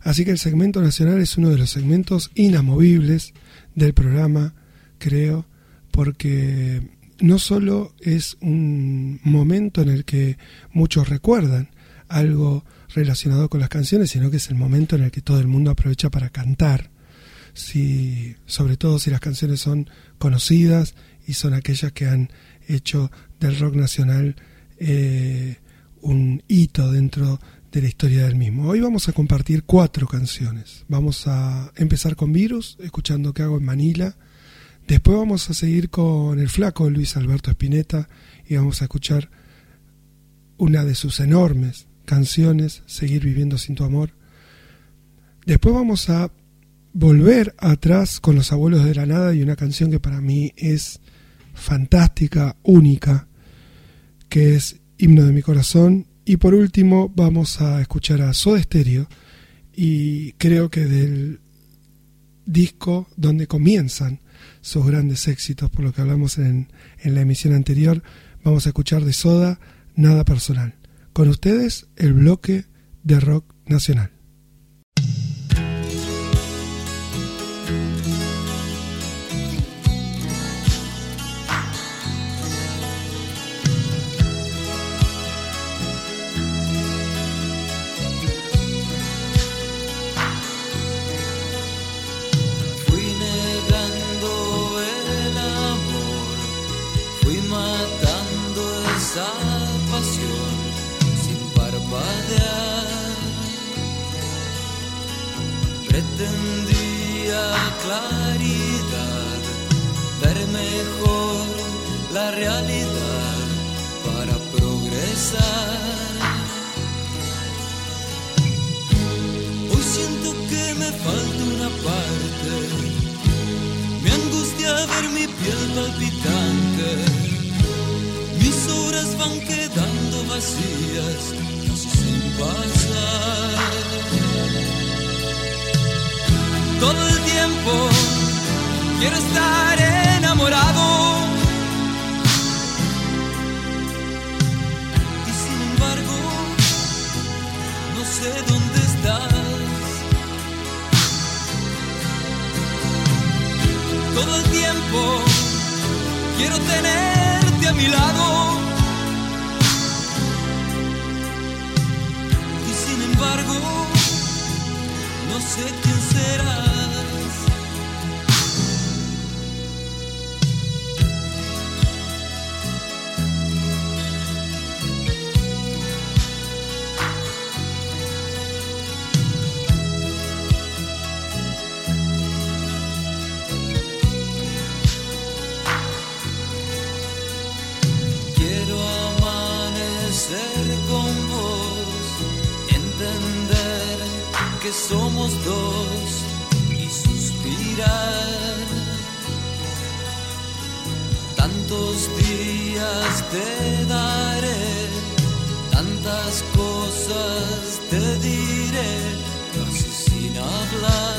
Así que el segmento nacional es uno de los segmentos inamovibles del programa, creo, porque no solo es un momento en el que muchos recuerdan algo relacionado con las canciones, sino que es el momento en el que todo el mundo aprovecha para cantar, si, sobre todo si las canciones son conocidas y son aquellas que han hecho del rock nacional eh, un hito dentro de la historia del mismo. Hoy vamos a compartir cuatro canciones. Vamos a empezar con Virus, escuchando qué hago en Manila. Después vamos a seguir con el flaco Luis Alberto Spinetta y vamos a escuchar una de sus enormes canciones, Seguir viviendo sin tu amor. Después vamos a volver atrás con Los abuelos de la nada y una canción que para mí es fantástica, única, que es Himno de mi corazón. Y por último vamos a escuchar a Soda Stereo y creo que del disco donde comienzan sus grandes éxitos, por lo que hablamos en, en la emisión anterior, vamos a escuchar de Soda Nada Personal. Con ustedes el bloque de rock nacional. Ver mejor la realidad para progresar. Hoy siento que me falta una parte. Me angustia ver mi piel palpitante. Mis horas van quedando vacías, casi sin pasar. Todo el tiempo quiero estar enamorado. Y sin embargo, no sé dónde estás. Todo el tiempo quiero tenerte a mi lado. Y sin embargo, no sé quién serás. Somos dos y suspirar. Tantos días te daré, tantas cosas te diré, casi sin hablar.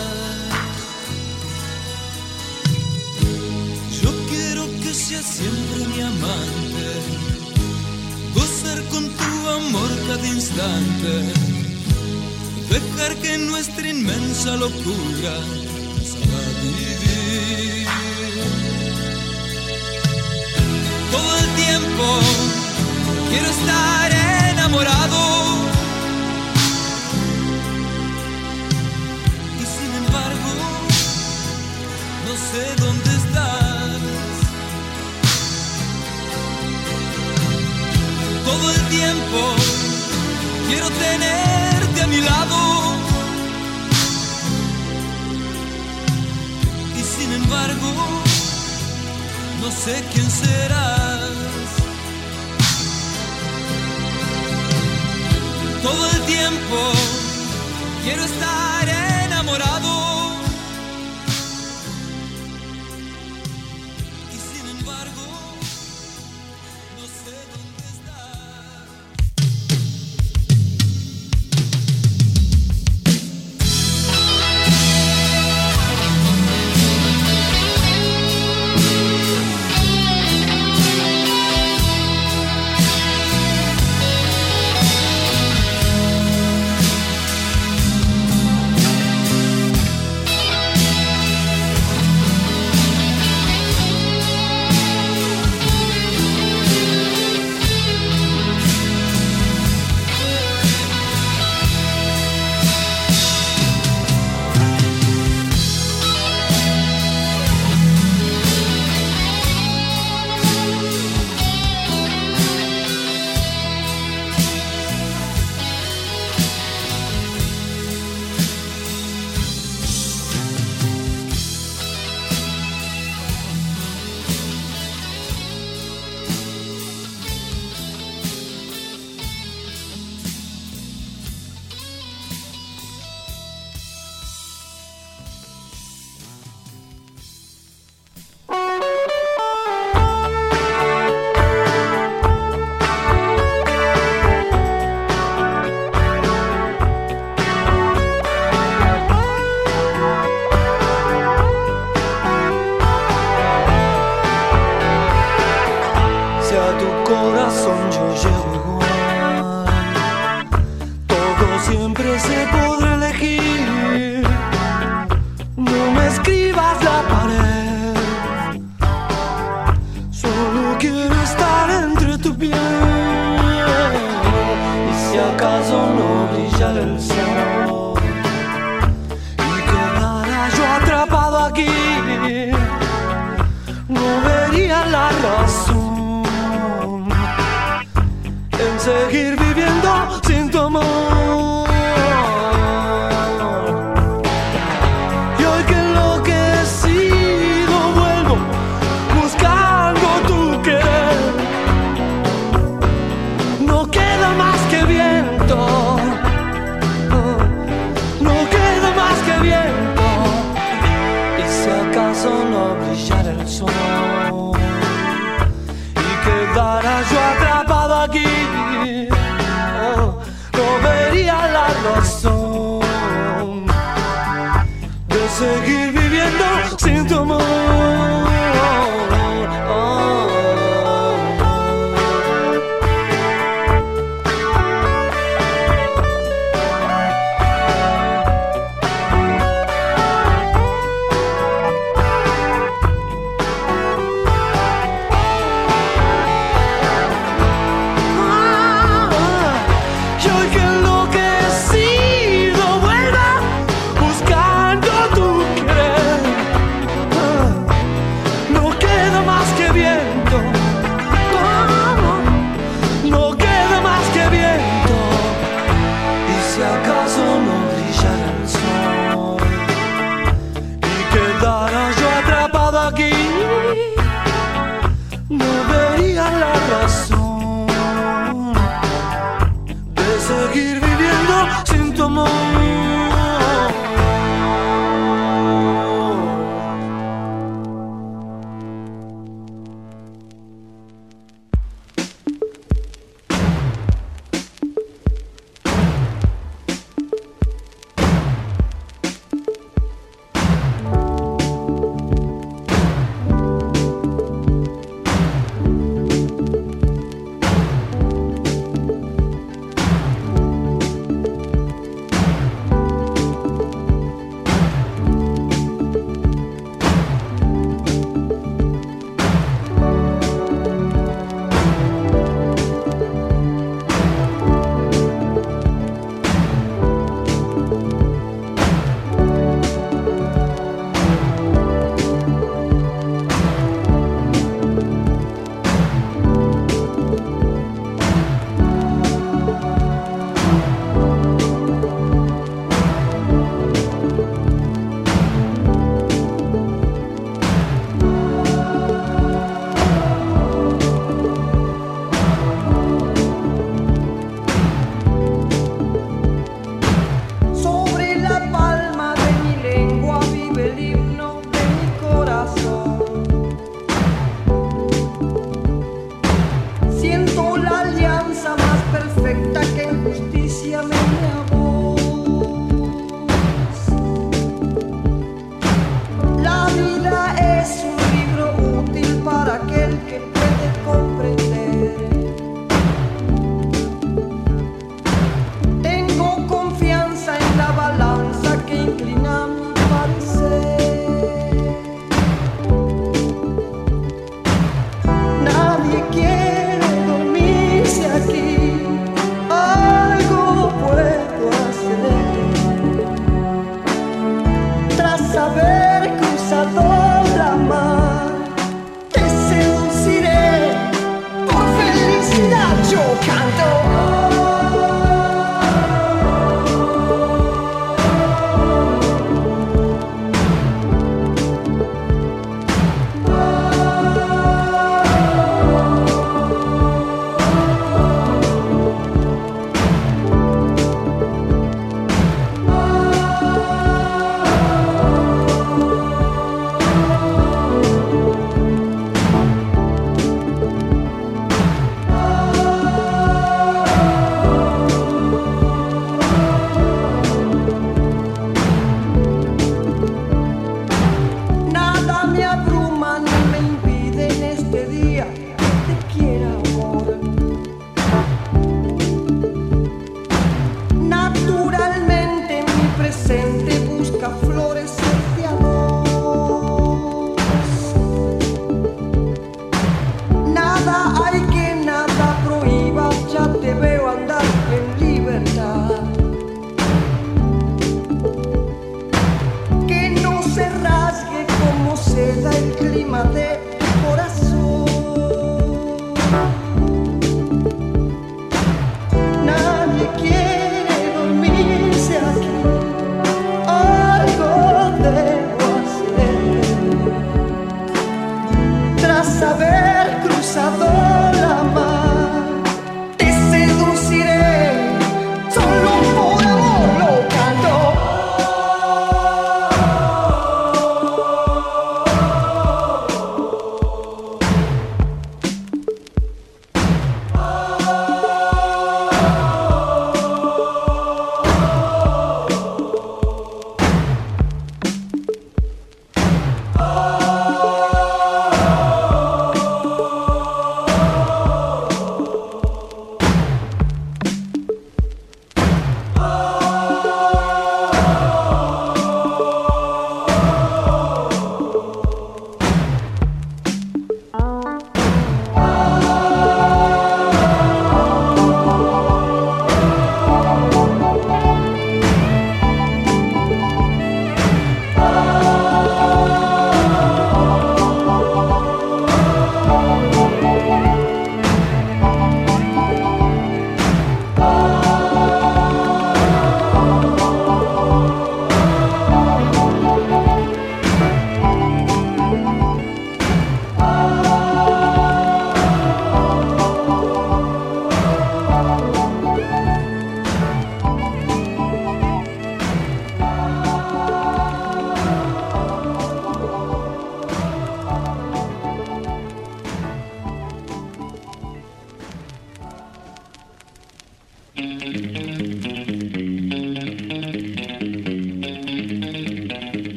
Yo quiero que seas siempre mi amante, gozar con tu amor cada instante, dejar que nuestra inmensa locura nos haga vivir. Todo el tiempo quiero estar enamorado. Y sin embargo, no sé dónde estás. Todo el tiempo quiero a mi lado. Y sin embargo, no sé quién serás. Todo el tiempo quiero estar enamorado.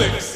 Six.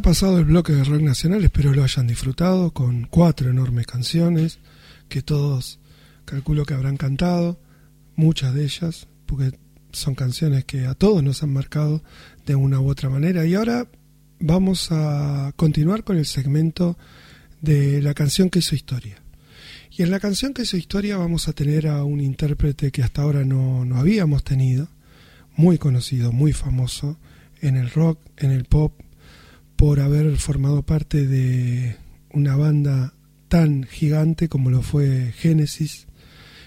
Pasado el bloque de rock nacional, espero lo hayan disfrutado, con cuatro enormes canciones que todos calculo que habrán cantado, muchas de ellas, porque son canciones que a todos nos han marcado de una u otra manera. Y ahora vamos a continuar con el segmento de la canción que hizo historia. Y en la canción que hizo historia vamos a tener a un intérprete que hasta ahora no, no habíamos tenido, muy conocido, muy famoso en el rock, en el pop, por haber formado parte de una banda tan gigante como lo fue Genesis.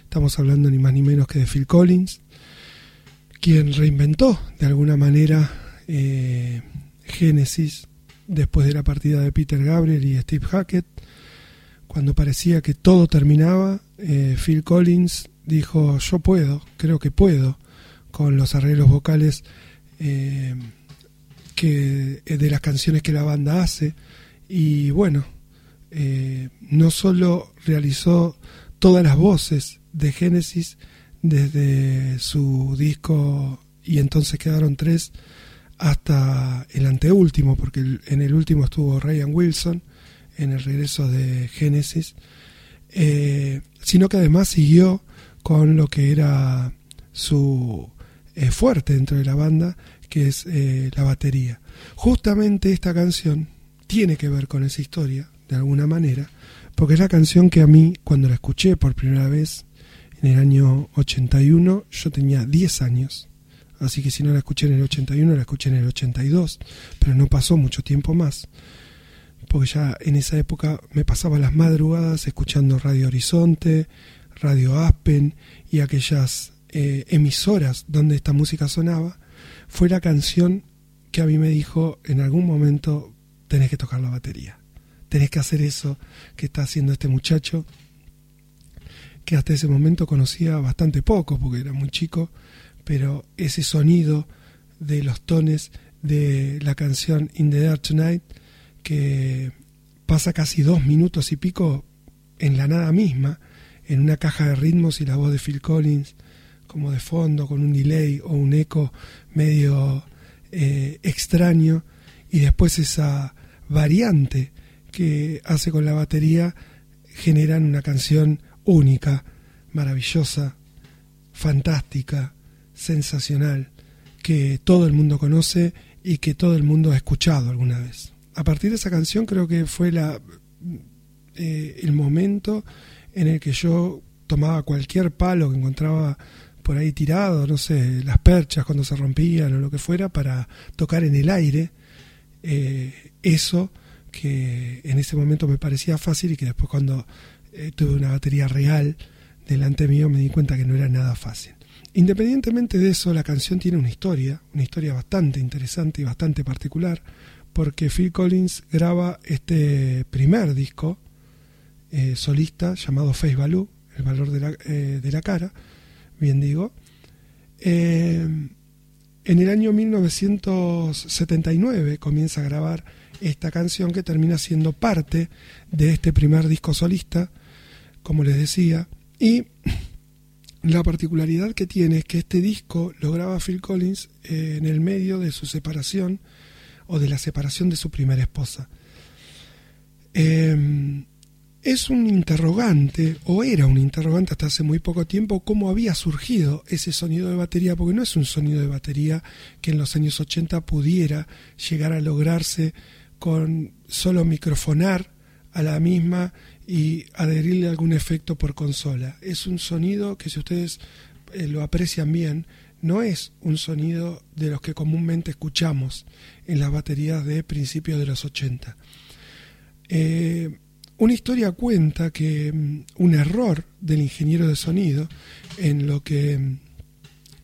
Estamos hablando ni más ni menos que de Phil Collins, quien reinventó de alguna manera eh, Genesis después de la partida de Peter Gabriel y Steve Hackett. Cuando parecía que todo terminaba, eh, Phil Collins dijo, yo puedo, creo que puedo, con los arreglos vocales eh, eh, de las canciones que la banda hace. Y bueno, eh, no solo realizó todas las voces de Genesis desde su disco y entonces quedaron tres hasta el anteúltimo, porque en el último estuvo Ryan Wilson en el regreso de Genesis, eh, sino que además siguió con lo que era su fuerte dentro de la banda, que es eh, la batería. Justamente esta canción tiene que ver con esa historia, de alguna manera, porque es la canción que a mí, cuando la escuché por primera vez en el año 81, yo tenía 10 años. Así que si no la escuché en el 81, la escuché en el 82, pero no pasó mucho tiempo más. Porque ya en esa época me pasaba las madrugadas escuchando Radio Horizonte, Radio Aspen y aquellas eh, emisoras donde esta música sonaba. Fue la canción que a mí me dijo en algún momento tenés que tocar la batería. Tenés que hacer eso que está haciendo este muchacho, que hasta ese momento conocía bastante poco porque era muy chico, pero ese sonido de los tones de la canción In the Dark Tonight, que pasa casi dos minutos y pico en la nada misma, en una caja de ritmos y la voz de Phil Collins como de fondo, con un delay o un eco medio eh, extraño, y después esa variante que hace con la batería generan una canción única, maravillosa, fantástica, sensacional, que todo el mundo conoce y que todo el mundo ha escuchado alguna vez. A partir de esa canción creo que fue la, eh, el momento en el que yo tomaba cualquier palo que encontraba por ahí tirado, no sé, las perchas cuando se rompían o lo que fuera, para tocar en el aire eh, eso que en ese momento me parecía fácil y que después cuando eh, tuve una batería real delante mío me di cuenta que no era nada fácil. Independientemente de eso, la canción tiene una historia, una historia bastante interesante y bastante particular, porque Phil Collins graba este primer disco eh, solista llamado Face Value, el valor de la, eh, de la cara, bien digo, eh, en el año 1979 comienza a grabar esta canción que termina siendo parte de este primer disco solista, como les decía, y la particularidad que tiene es que este disco lo graba Phil Collins eh, en el medio de su separación o de la separación de su primera esposa. Eh, es un interrogante, o era un interrogante hasta hace muy poco tiempo, cómo había surgido ese sonido de batería, porque no es un sonido de batería que en los años 80 pudiera llegar a lograrse con solo microfonar a la misma y adherirle algún efecto por consola. Es un sonido que si ustedes eh, lo aprecian bien, no es un sonido de los que comúnmente escuchamos en las baterías de principios de los 80. Eh, una historia cuenta que mm, un error del ingeniero de sonido en lo que mm,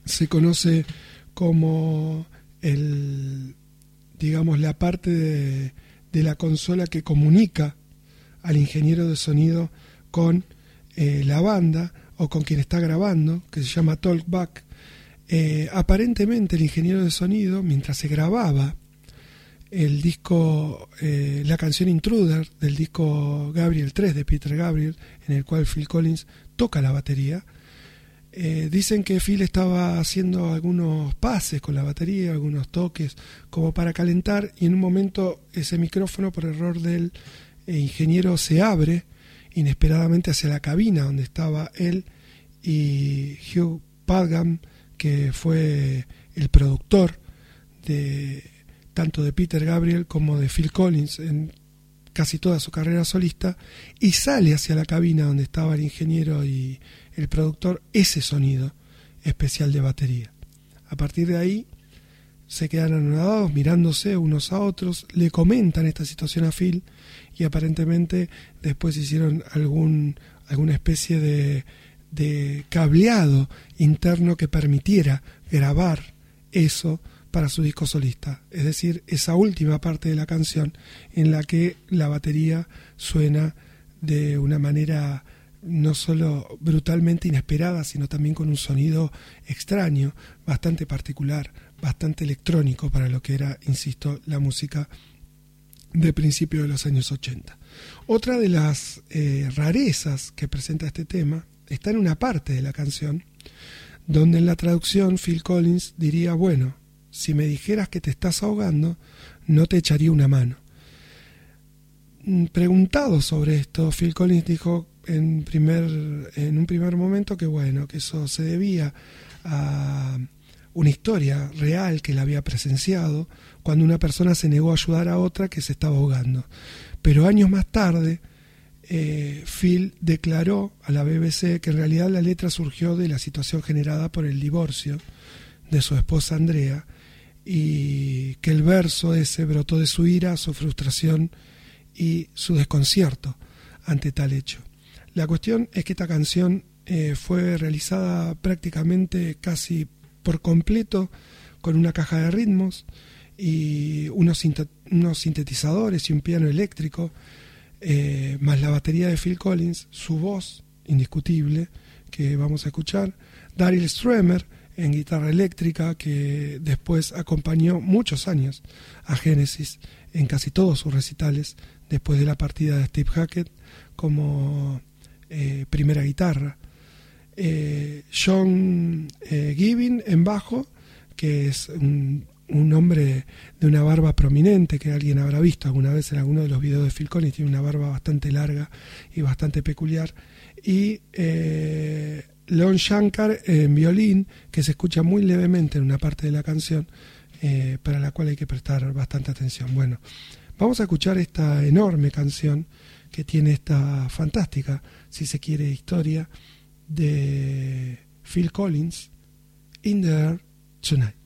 se conoce como el digamos la parte de, de la consola que comunica al ingeniero de sonido con eh, la banda o con quien está grabando, que se llama Talkback. Eh, aparentemente el ingeniero de sonido, mientras se grababa el disco, eh, la canción Intruder del disco Gabriel 3 de Peter Gabriel, en el cual Phil Collins toca la batería, Eh, dicen que Phil estaba haciendo algunos pases con la batería, algunos toques, como para calentar, y en un momento ese micrófono, por error del eh, ingeniero, se abre inesperadamente hacia la cabina donde estaba él y Hugh Padgham, que fue el productor de tanto de Peter Gabriel como de Phil Collins en casi toda su carrera solista, y sale hacia la cabina donde estaba el ingeniero y el productor ese sonido especial de batería. A partir de ahí se quedan anonadados mirándose unos a otros, le comentan esta situación a Phil y aparentemente después hicieron algún, alguna especie de, de cableado interno que permitiera grabar eso para su disco solista, es decir, esa última parte de la canción en la que la batería suena de una manera no solo brutalmente inesperada, sino también con un sonido extraño, bastante particular, bastante electrónico para lo que era, insisto, la música de principio de los años 80. Otra de las eh, rarezas que presenta este tema está en una parte de la canción donde en la traducción Phil Collins diría, bueno, si me dijeras que te estás ahogando, no te echaría una mano. Mm, Preguntado sobre esto, Phil Collins dijo en, primer, en un primer momento que bueno, que eso se debía a una historia real que él había presenciado cuando una persona se negó a ayudar a otra que se estaba ahogando. Pero años más tarde, eh, Phil declaró a la BBC que en realidad la letra surgió de la situación generada por el divorcio de su esposa Andrea y que el verso ese brotó de su ira, su frustración y su desconcierto ante tal hecho. La cuestión es que esta canción eh, fue realizada prácticamente casi por completo con una caja de ritmos y unos, sinte- unos sintetizadores y un piano eléctrico, eh, más la batería de Phil Collins, su voz indiscutible que vamos a escuchar, Daryl Stremer en guitarra eléctrica que después acompañó muchos años a Genesis en casi todos sus recitales después de la partida de Steve Hackett como eh, primera guitarra. Eh, John eh, Gibbing en bajo, que es un, un hombre de una barba prominente que alguien habrá visto alguna vez en alguno de los videos de Phil Collins, tiene una barba bastante larga y bastante peculiar. Y eh, Leon Shankar en violín, que se escucha muy levemente en una parte de la canción, eh, para la cual hay que prestar bastante atención. Bueno, vamos a escuchar esta enorme canción que tiene esta fantástica, si se quiere, historia de Phil Collins, In the Air Tonight.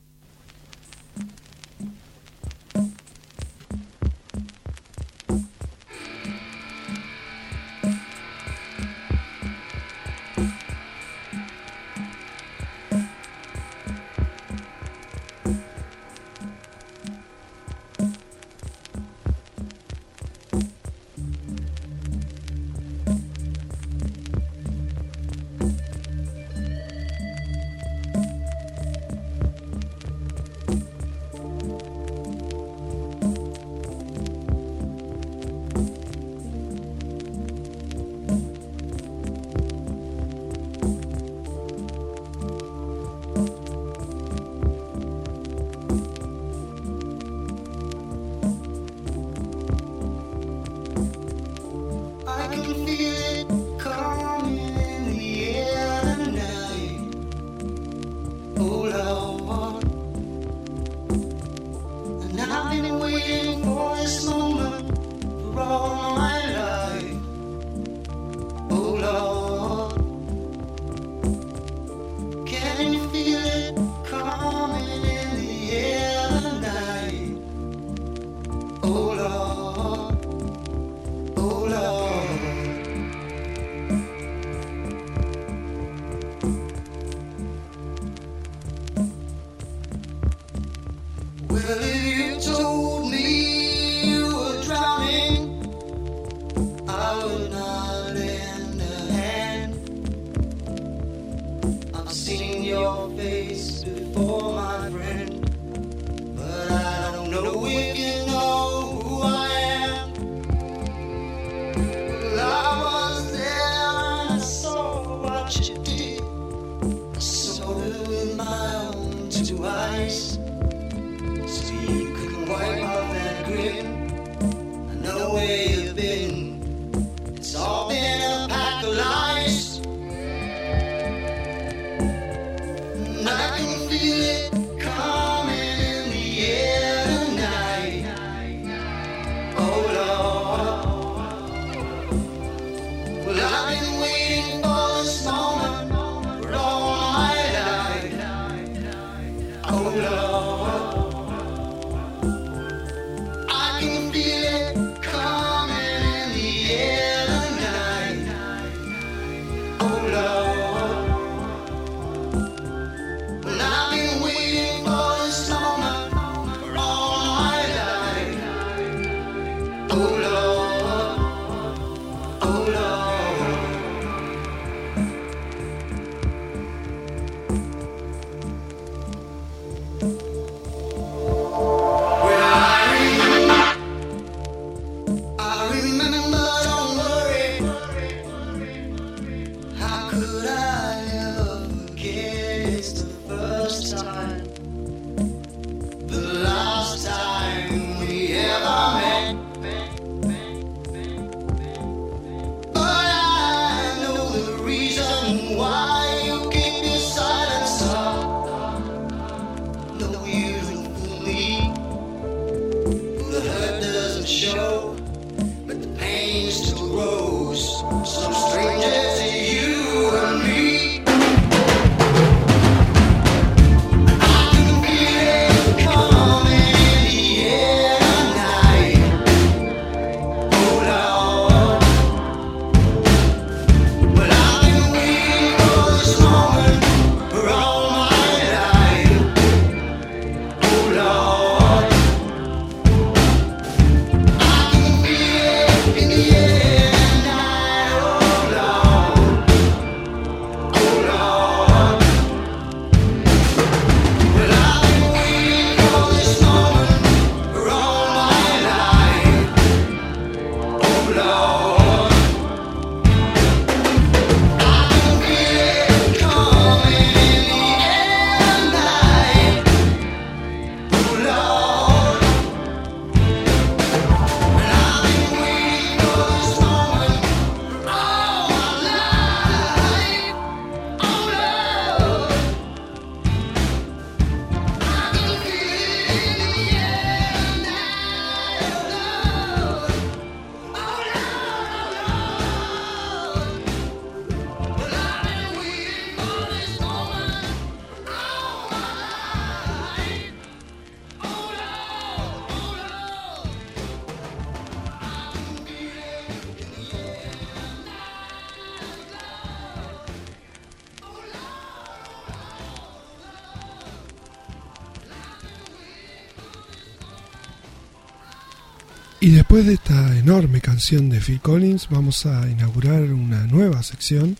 Enorme canción de Phil Collins, vamos a inaugurar una nueva sección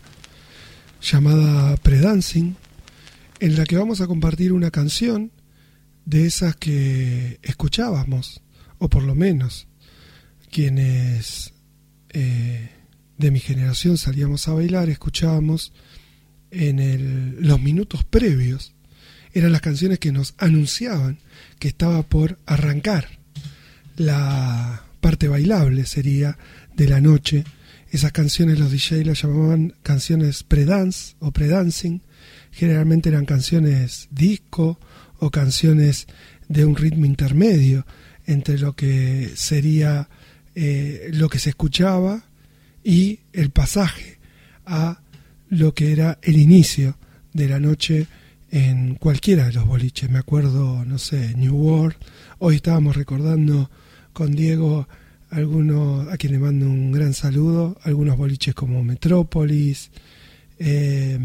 llamada Predancing, en la que vamos a compartir una canción de esas que escuchábamos, o por lo menos quienes eh, de mi generación salíamos a bailar, escuchábamos en el- los minutos previos, eran las canciones que nos anunciaban que estaba por arrancar la parte bailable sería de la noche. Esas canciones los DJ las llamaban canciones pre-dance o pre-dancing. Generalmente eran canciones disco o canciones de un ritmo intermedio entre lo que sería eh, lo que se escuchaba y el pasaje a lo que era el inicio de la noche en cualquiera de los boliches. Me acuerdo, no sé, New World. Hoy estábamos recordando con Diego algunos a quien le mando un gran saludo, algunos boliches como Metrópolis. eh,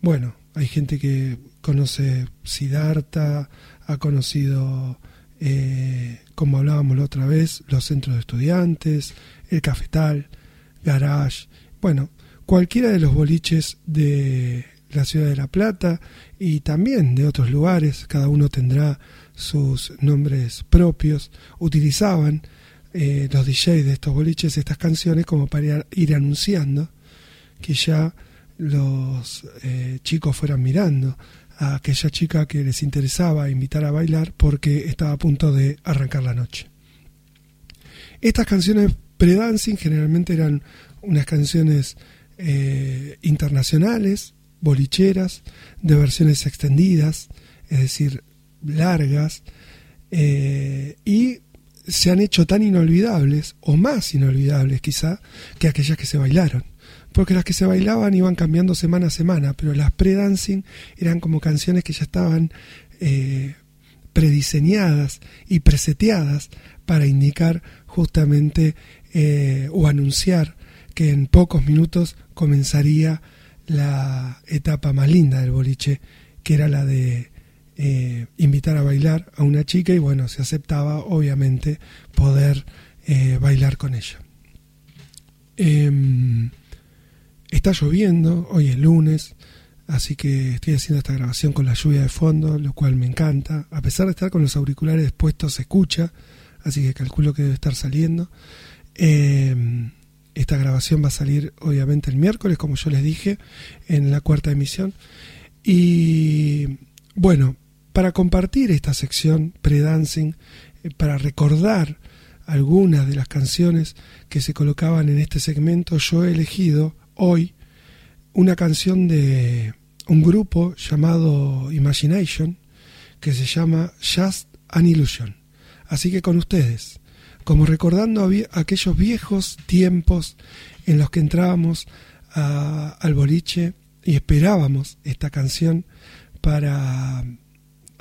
bueno, hay gente que conoce Siddhartha, ha conocido, eh, como hablábamos la otra vez, los centros de estudiantes, el cafetal, garage, bueno, cualquiera de los boliches de la ciudad de La Plata y también de otros lugares, cada uno tendrá sus nombres propios, utilizaban eh, los DJs de estos boliches estas canciones como para ir- anunciando que ya los eh, chicos fueran mirando a aquella chica que les interesaba invitar a bailar porque estaba a punto de arrancar la noche. Estas canciones pre-dancing generalmente eran unas canciones eh, internacionales, bolicheras, de versiones extendidas, es decir, largas, eh, y se han hecho tan inolvidables, o más inolvidables quizá, que aquellas que se bailaron. Porque las que se bailaban iban cambiando semana a semana, pero las pre-dancing eran como canciones que ya estaban eh, prediseñadas y preseteadas para indicar justamente eh, o anunciar que en pocos minutos comenzaría la etapa más linda del boliche, que era la de eh, invitar a bailar a una chica y bueno, se aceptaba obviamente poder eh, bailar con ella. Em, está lloviendo, hoy es lunes, así que estoy haciendo esta grabación con la lluvia de fondo, lo cual me encanta. A pesar de estar con los auriculares puestos, se escucha, así que calculo que debe estar saliendo. Em, esta grabación va a salir obviamente el miércoles, como yo les dije, en la cuarta emisión. Y bueno, para compartir esta sección pre-dancing, eh, para recordar algunas de las canciones que se colocaban en este segmento, yo he elegido hoy una canción de un grupo llamado Imagination que se llama Just an Illusion. Así que con ustedes, como recordando aquellos viejos tiempos en los que entrábamos a- al boliche y esperábamos esta canción para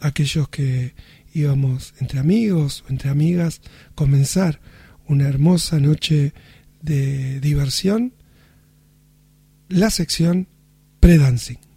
aquellos que íbamos entre amigos o entre amigas comenzar una hermosa noche de diversión, la sección pre-dancing.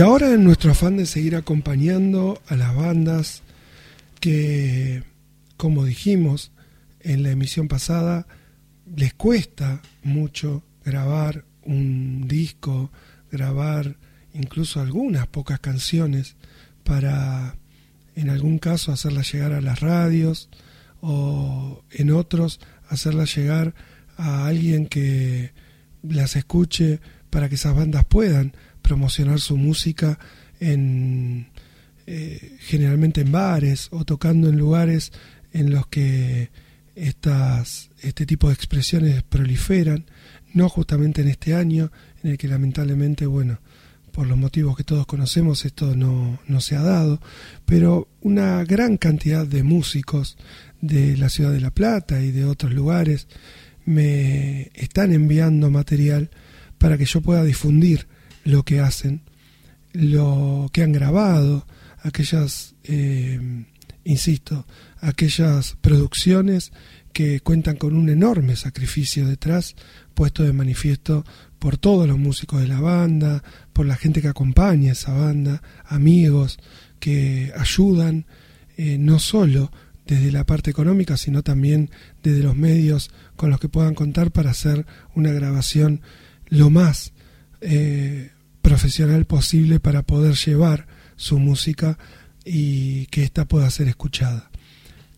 Y ahora en nuestro afán de seguir acompañando a las bandas que, como dijimos en la emisión pasada, les cuesta mucho grabar un disco, grabar incluso algunas pocas canciones para, en algún caso, hacerlas llegar a las radios o en otros hacerlas llegar a alguien que las escuche para que esas bandas puedan promocionar su música en eh, generalmente en bares o tocando en lugares en los que estas este tipo de expresiones proliferan no justamente en este año en el que lamentablemente bueno por los motivos que todos conocemos esto no, no se ha dado pero una gran cantidad de músicos de la ciudad de La Plata y de otros lugares me están enviando material para que yo pueda difundir lo que hacen, lo que han grabado, aquellas, eh, insisto, aquellas producciones que cuentan con un enorme sacrificio detrás, puesto de manifiesto por todos los músicos de la banda, por la gente que acompaña a esa banda, amigos que ayudan eh, no solo desde la parte económica, sino también desde los medios con los que puedan contar para hacer una grabación lo más eh, profesional posible para poder llevar su música y que ésta pueda ser escuchada.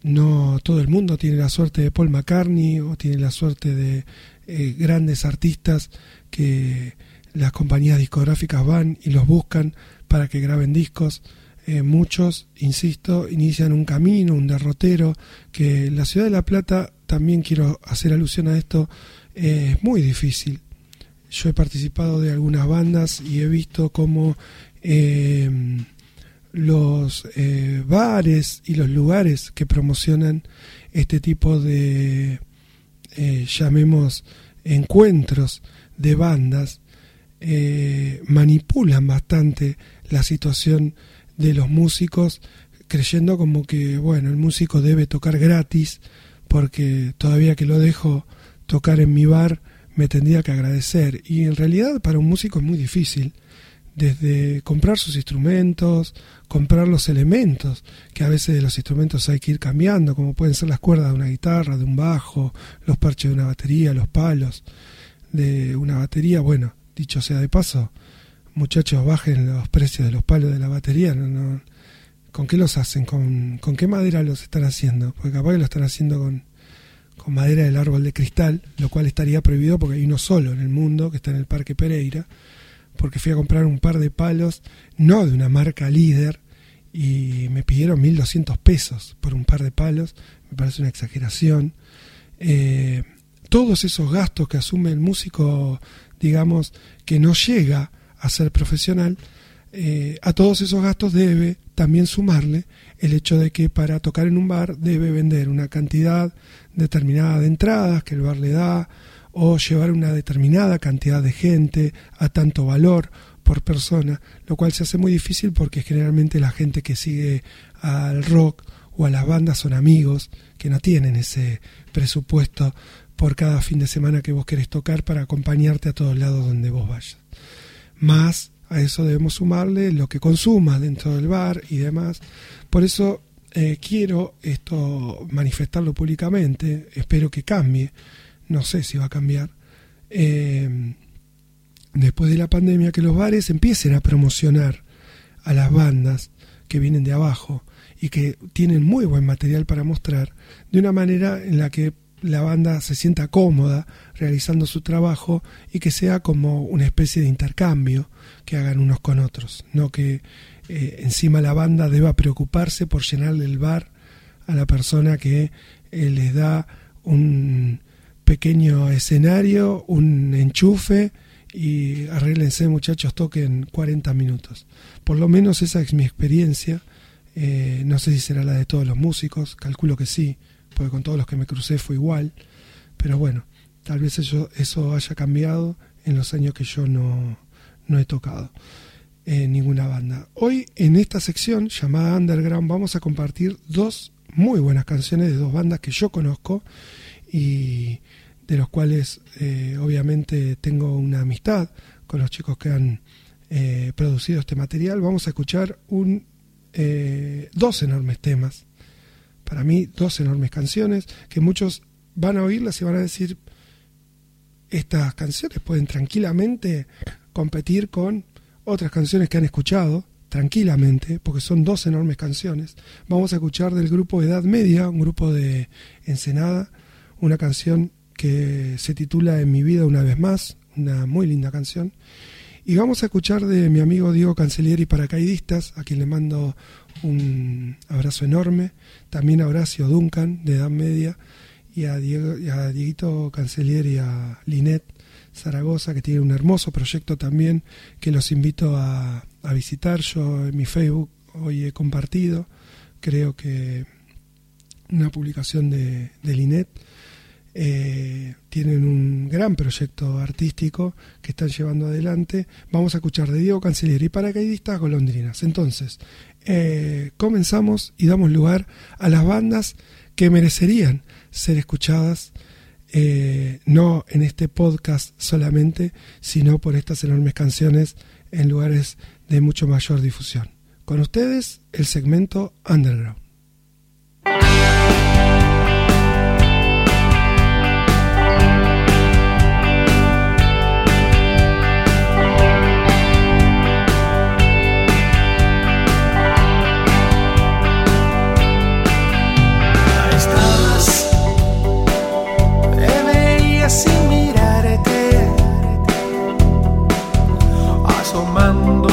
No todo el mundo tiene la suerte de Paul McCartney o tiene la suerte de eh, grandes artistas que las compañías discográficas van y los buscan para que graben discos. Eh, muchos, insisto, inician un camino, un derrotero, que la ciudad de La Plata, también quiero hacer alusión a esto, es muy difícil. Yo he participado de algunas bandas y he visto cómo eh, los eh, bares y los lugares que promocionan este tipo de, eh, llamemos, encuentros de bandas, manipulan bastante la situación de los músicos, creyendo como que, bueno, el músico debe tocar gratis, porque todavía que lo dejo tocar en mi bar, me tendría que agradecer. Y en realidad para un músico es muy difícil, desde comprar sus instrumentos, comprar los elementos, que a veces de los instrumentos hay que ir cambiando, como pueden ser las cuerdas de una guitarra, de un bajo, los parches de una batería, los palos de una batería. Bueno, dicho sea de paso, muchachos, bajen los precios de los palos de la batería, no, no, ¿Con qué los hacen? ¿Con, con qué madera los están haciendo? Porque capaz que lo están haciendo con, con madera del árbol de cristal, lo cual estaría prohibido porque hay uno solo en el mundo que está en el Parque Pereira, porque fui a comprar un par de palos, no de una marca líder, y me pidieron 1.200 pesos por un par de palos, me parece una exageración. Eh, todos esos gastos que asume el músico, digamos, que no llega a ser profesional, eh, a todos esos gastos debe también sumarle el hecho de que para tocar en un bar debe vender una cantidad determinada de entradas que el bar le da o llevar una determinada cantidad de gente a tanto valor por persona, lo cual se hace muy difícil porque generalmente la gente que sigue al rock o a las bandas son amigos que no tienen ese presupuesto por cada fin de semana que vos querés tocar para acompañarte a todos lados donde vos vayas. Más a eso debemos sumarle lo que consumas dentro del bar y demás. Por eso eh, quiero esto manifestarlo públicamente, espero que cambie, no sé si va a cambiar. Eh, después de la pandemia, que los bares empiecen a promocionar a las bandas que vienen de abajo y que tienen muy buen material para mostrar, de una manera en la que la banda se sienta cómoda realizando su trabajo y que sea como una especie de intercambio que hagan unos con otros, no que eh, encima la banda deba preocuparse por llenarle el bar a la persona que eh, les da un pequeño escenario, un enchufe y arréglense muchachos, toquen 40 minutos. Por lo menos esa es mi experiencia. Eh, no sé si será la de todos los músicos, calculo que sí, porque con todos los que me crucé fue igual. Pero bueno, tal vez eso, eso haya cambiado en los años que yo no, no he tocado en ninguna banda. Hoy en esta sección llamada Underground vamos a compartir dos muy buenas canciones de dos bandas que yo conozco y de los cuales eh, obviamente tengo una amistad con los chicos que han eh, producido este material. Vamos a escuchar un, eh, dos enormes temas, para mí dos enormes canciones, que muchos van a oírlas y van a decir, estas canciones pueden tranquilamente competir con otras canciones que han escuchado, tranquilamente, porque son dos enormes canciones. Vamos a escuchar del grupo Edad Media, un grupo de Ensenada, una canción que se titula En mi vida una vez más, una muy linda canción. Y vamos a escuchar de mi amigo Diego Cancellieri Paracaidistas, a quien le mando un abrazo enorme. También a Horacio Duncan, de Edad Media, y a, Diego, y a Dieguito Cancellieri y a Linet Zaragoza, que tiene un hermoso proyecto también, que los invito a, visitar. Yo en mi Facebook hoy he compartido, creo que una publicación de, Linet eh, tienen un gran proyecto artístico que están llevando adelante. Vamos a escuchar de Diego Cancellieri y paracaidistas golondrinas. Entonces, eh, comenzamos y damos lugar a las bandas que merecerían ser escuchadas, eh, no en este podcast solamente, sino por estas enormes canciones en lugares de mucho mayor difusión. Con ustedes, el segmento Underground. Sin mirarte, asomándote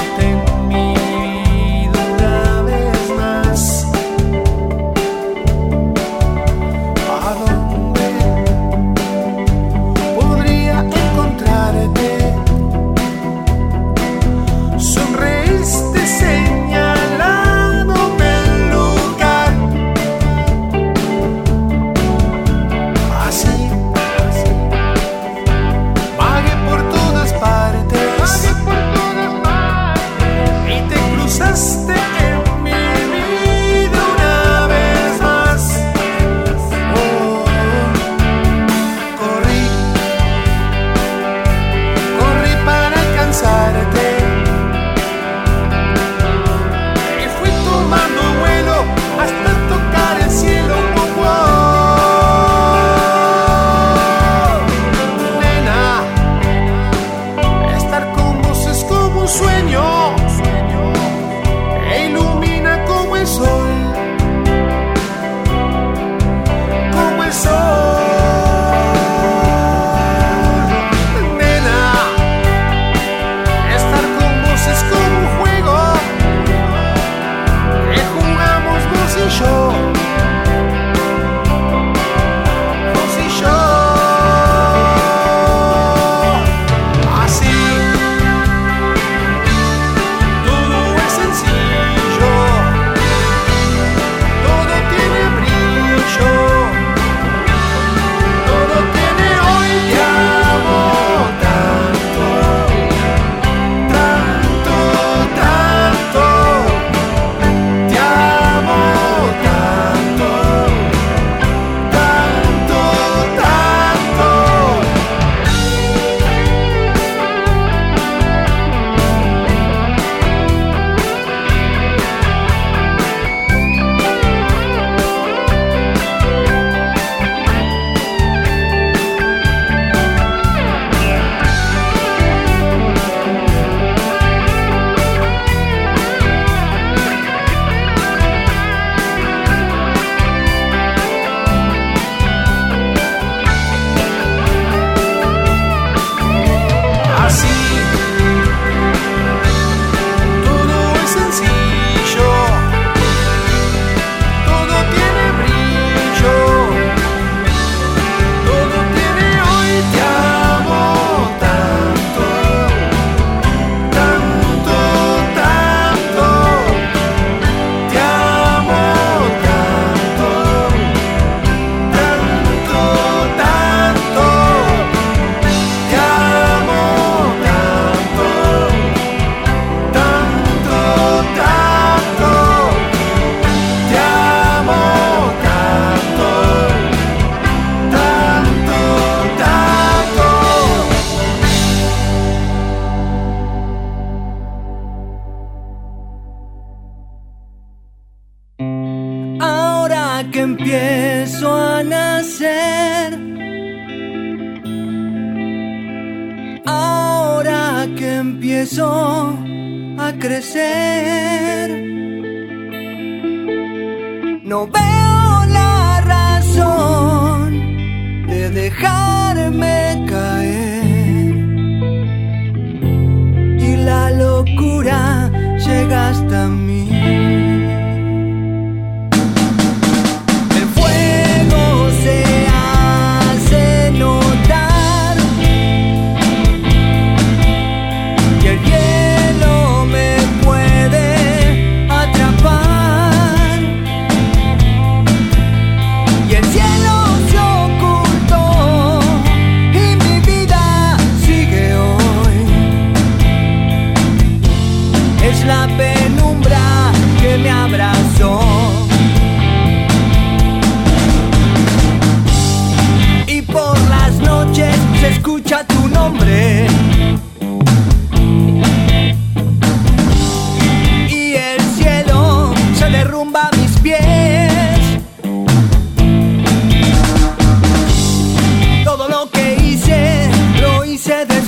lo hice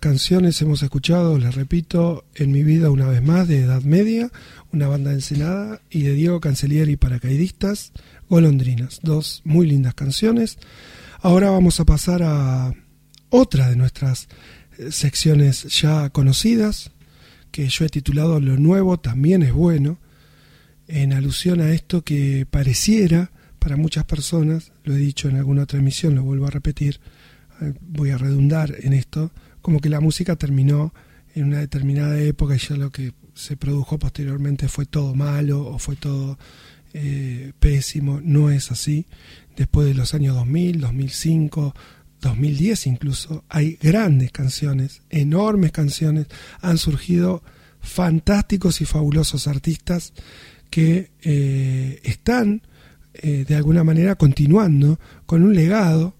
canciones hemos escuchado, les repito, en mi vida una vez más, de Edad Media, una banda de Ensenada, y de Diego Cancellieri, Paracaidistas, Golondrinas. Dos muy lindas canciones. Ahora vamos a pasar a otra de nuestras eh, secciones ya conocidas, que yo he titulado Lo Nuevo también es bueno, en alusión a esto que pareciera para muchas personas, lo he dicho en alguna otra emisión, lo vuelvo a repetir, eh, voy a redundar en esto, como que la música terminó en una determinada época y ya lo que se produjo posteriormente fue todo malo o fue todo eh, pésimo. No es así. Después de los años 2000, 2005, 2010 incluso, hay grandes canciones, enormes canciones. Han surgido fantásticos y fabulosos artistas que eh, están eh, de alguna manera continuando con un legado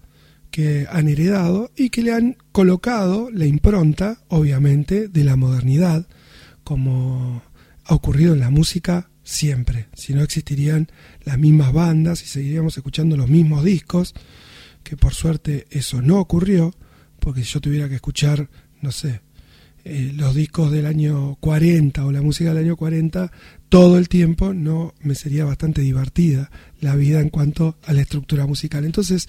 que han heredado y que le han colocado la impronta, obviamente, de la modernidad, como ha ocurrido en la música siempre. Si no existirían las mismas bandas y seguiríamos escuchando los mismos discos, que por suerte eso no ocurrió, porque si yo tuviera que escuchar, no sé, eh, los discos del año 40 o la música del año 40 todo el tiempo, no me sería bastante divertida la vida en cuanto a la estructura musical. Entonces,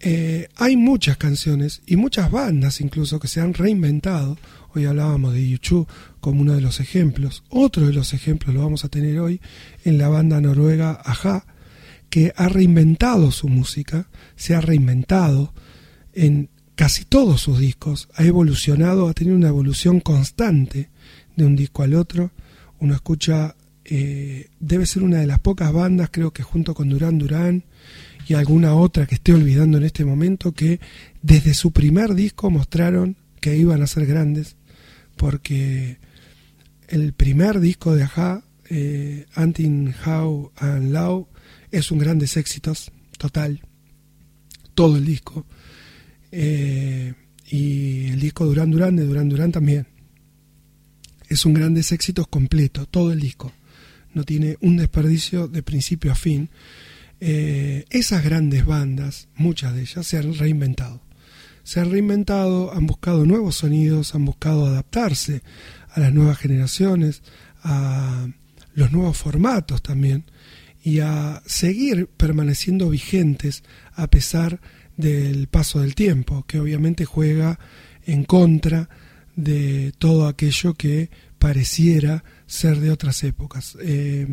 eh, hay muchas canciones y muchas bandas incluso que se han reinventado. Hoy hablábamos de YouTube como uno de los ejemplos. Otro de los ejemplos lo vamos a tener hoy en la banda noruega Aja, que ha reinventado su música, se ha reinventado en casi todos sus discos, ha evolucionado, ha tenido una evolución constante de un disco al otro. Uno escucha, eh, debe ser una de las pocas bandas, creo que junto con Durán Durán y alguna otra que esté olvidando en este momento que desde su primer disco mostraron que iban a ser grandes porque el primer disco de Aja, eh, Antin How and Low, es un grandes éxitos, total, todo el disco. Eh, y el disco Duran Duran de Duran Duran también. Es un grandes éxitos completo, todo el disco. No tiene un desperdicio de principio a fin. Eh, esas grandes bandas, muchas de ellas, se han reinventado. Se han reinventado, han buscado nuevos sonidos, han buscado adaptarse a las nuevas generaciones, a los nuevos formatos también, y a seguir permaneciendo vigentes a pesar del paso del tiempo, que obviamente juega en contra de todo aquello que pareciera ser de otras épocas. Eh,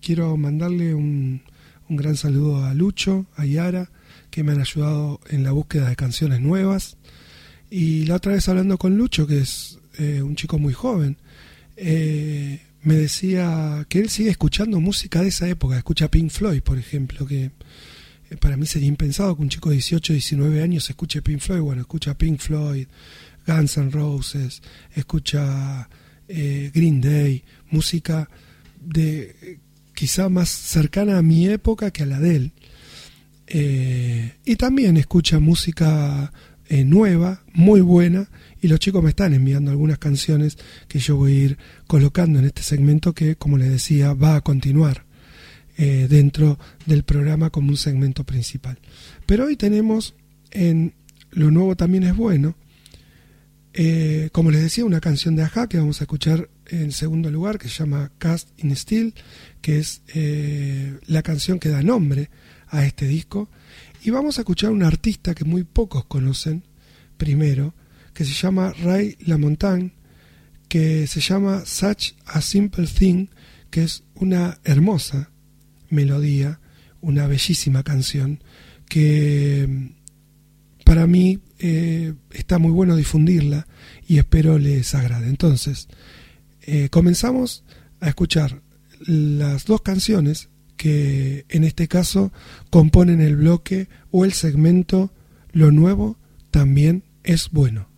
quiero mandarle un, un gran saludo a Lucho, a Yara, que me han ayudado en la búsqueda de canciones nuevas. Y la otra vez hablando con Lucho, que es eh, un chico muy joven, eh, me decía que él sigue escuchando música de esa época, escucha Pink Floyd, por ejemplo, que eh, para mí sería impensado que un chico de 18, 19 años escuche Pink Floyd. Bueno, escucha Pink Floyd, Guns N' Roses, escucha Green Day, música de quizá más cercana a mi época que a la de él. Eh, y también escucha música eh, nueva, muy buena, y los chicos me están enviando algunas canciones que yo voy a ir colocando en este segmento que, como les decía, va a continuar eh, dentro del programa como un segmento principal. Pero hoy tenemos en Lo Nuevo también es bueno, como les decía, una canción de Aja que vamos a escuchar en segundo lugar, que se llama Cast in Steel, que es eh, la canción que da nombre a este disco. Y vamos a escuchar un artista que muy pocos conocen, primero, que se llama Ray LaMontagne, que se llama Such a Simple Thing, que es una hermosa melodía, una bellísima canción, que para mí eh, está muy bueno difundirla y espero les agrade. Entonces, eh, comenzamos a escuchar las dos canciones que en este caso componen el bloque o el segmento Lo nuevo también es bueno.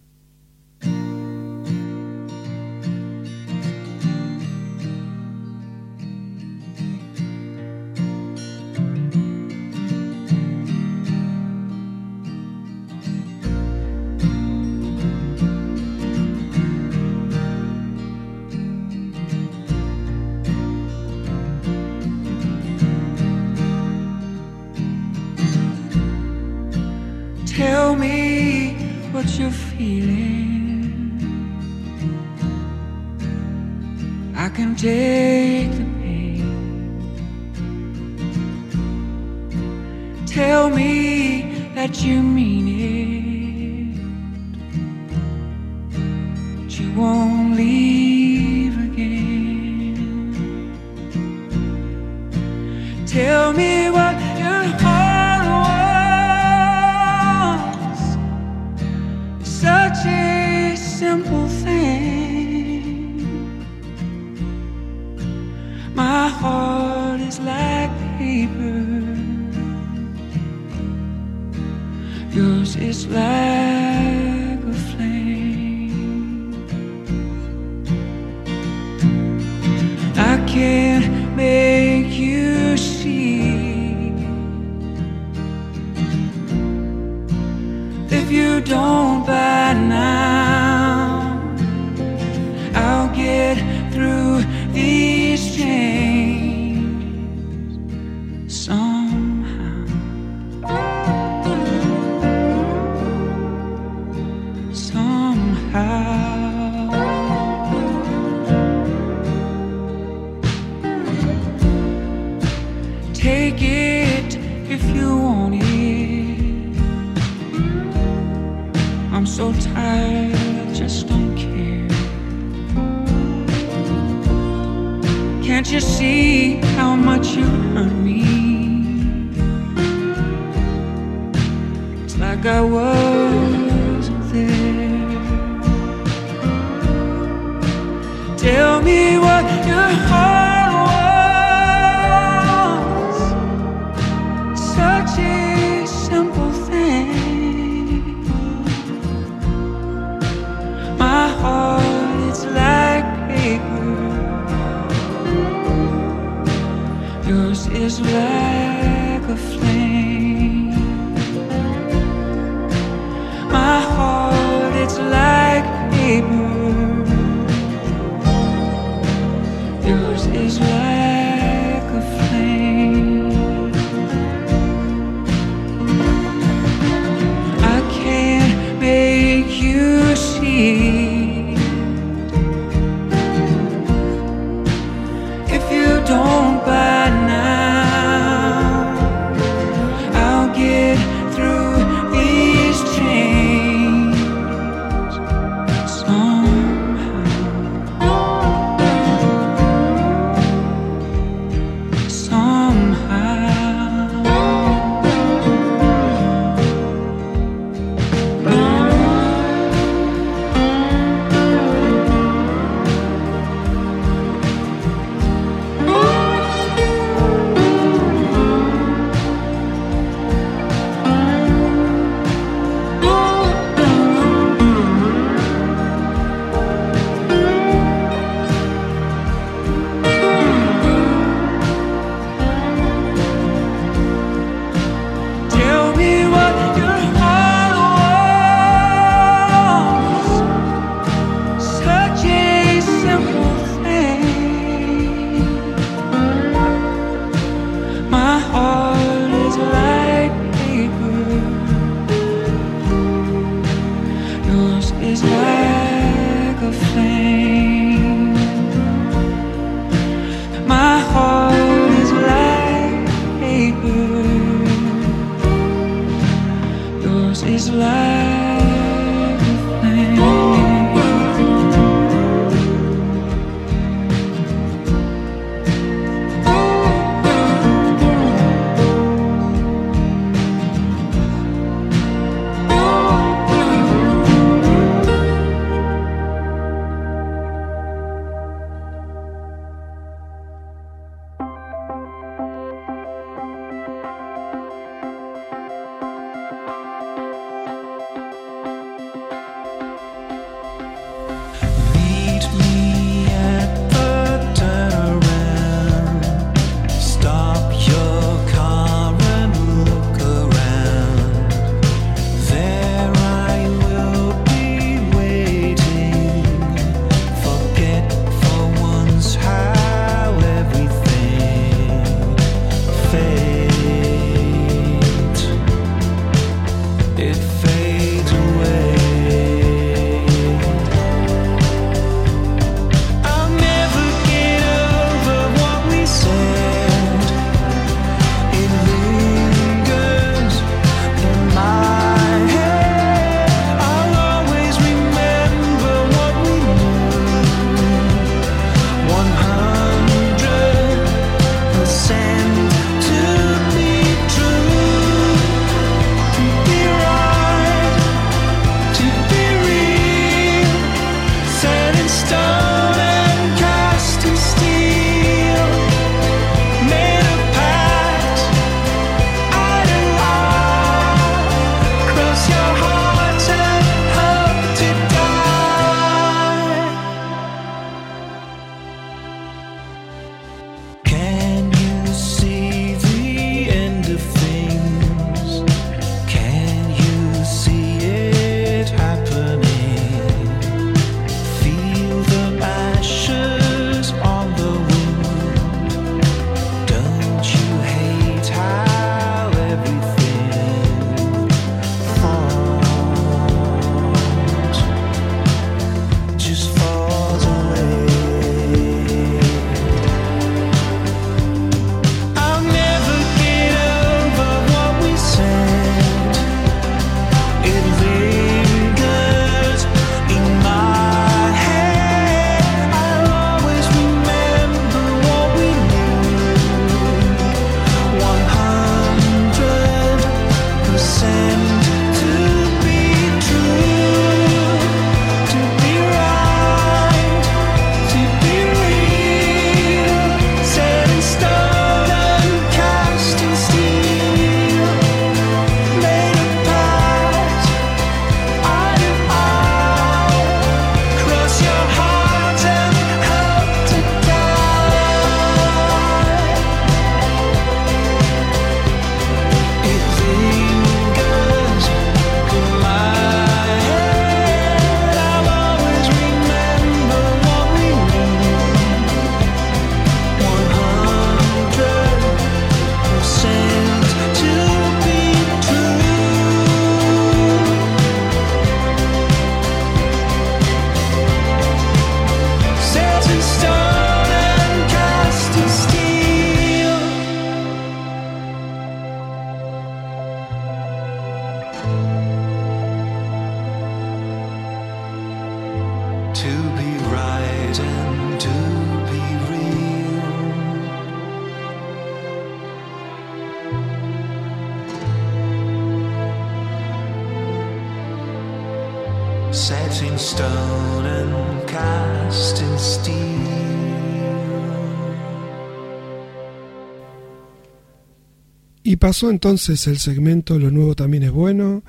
Pasó entonces el segmento Lo nuevo también es bueno.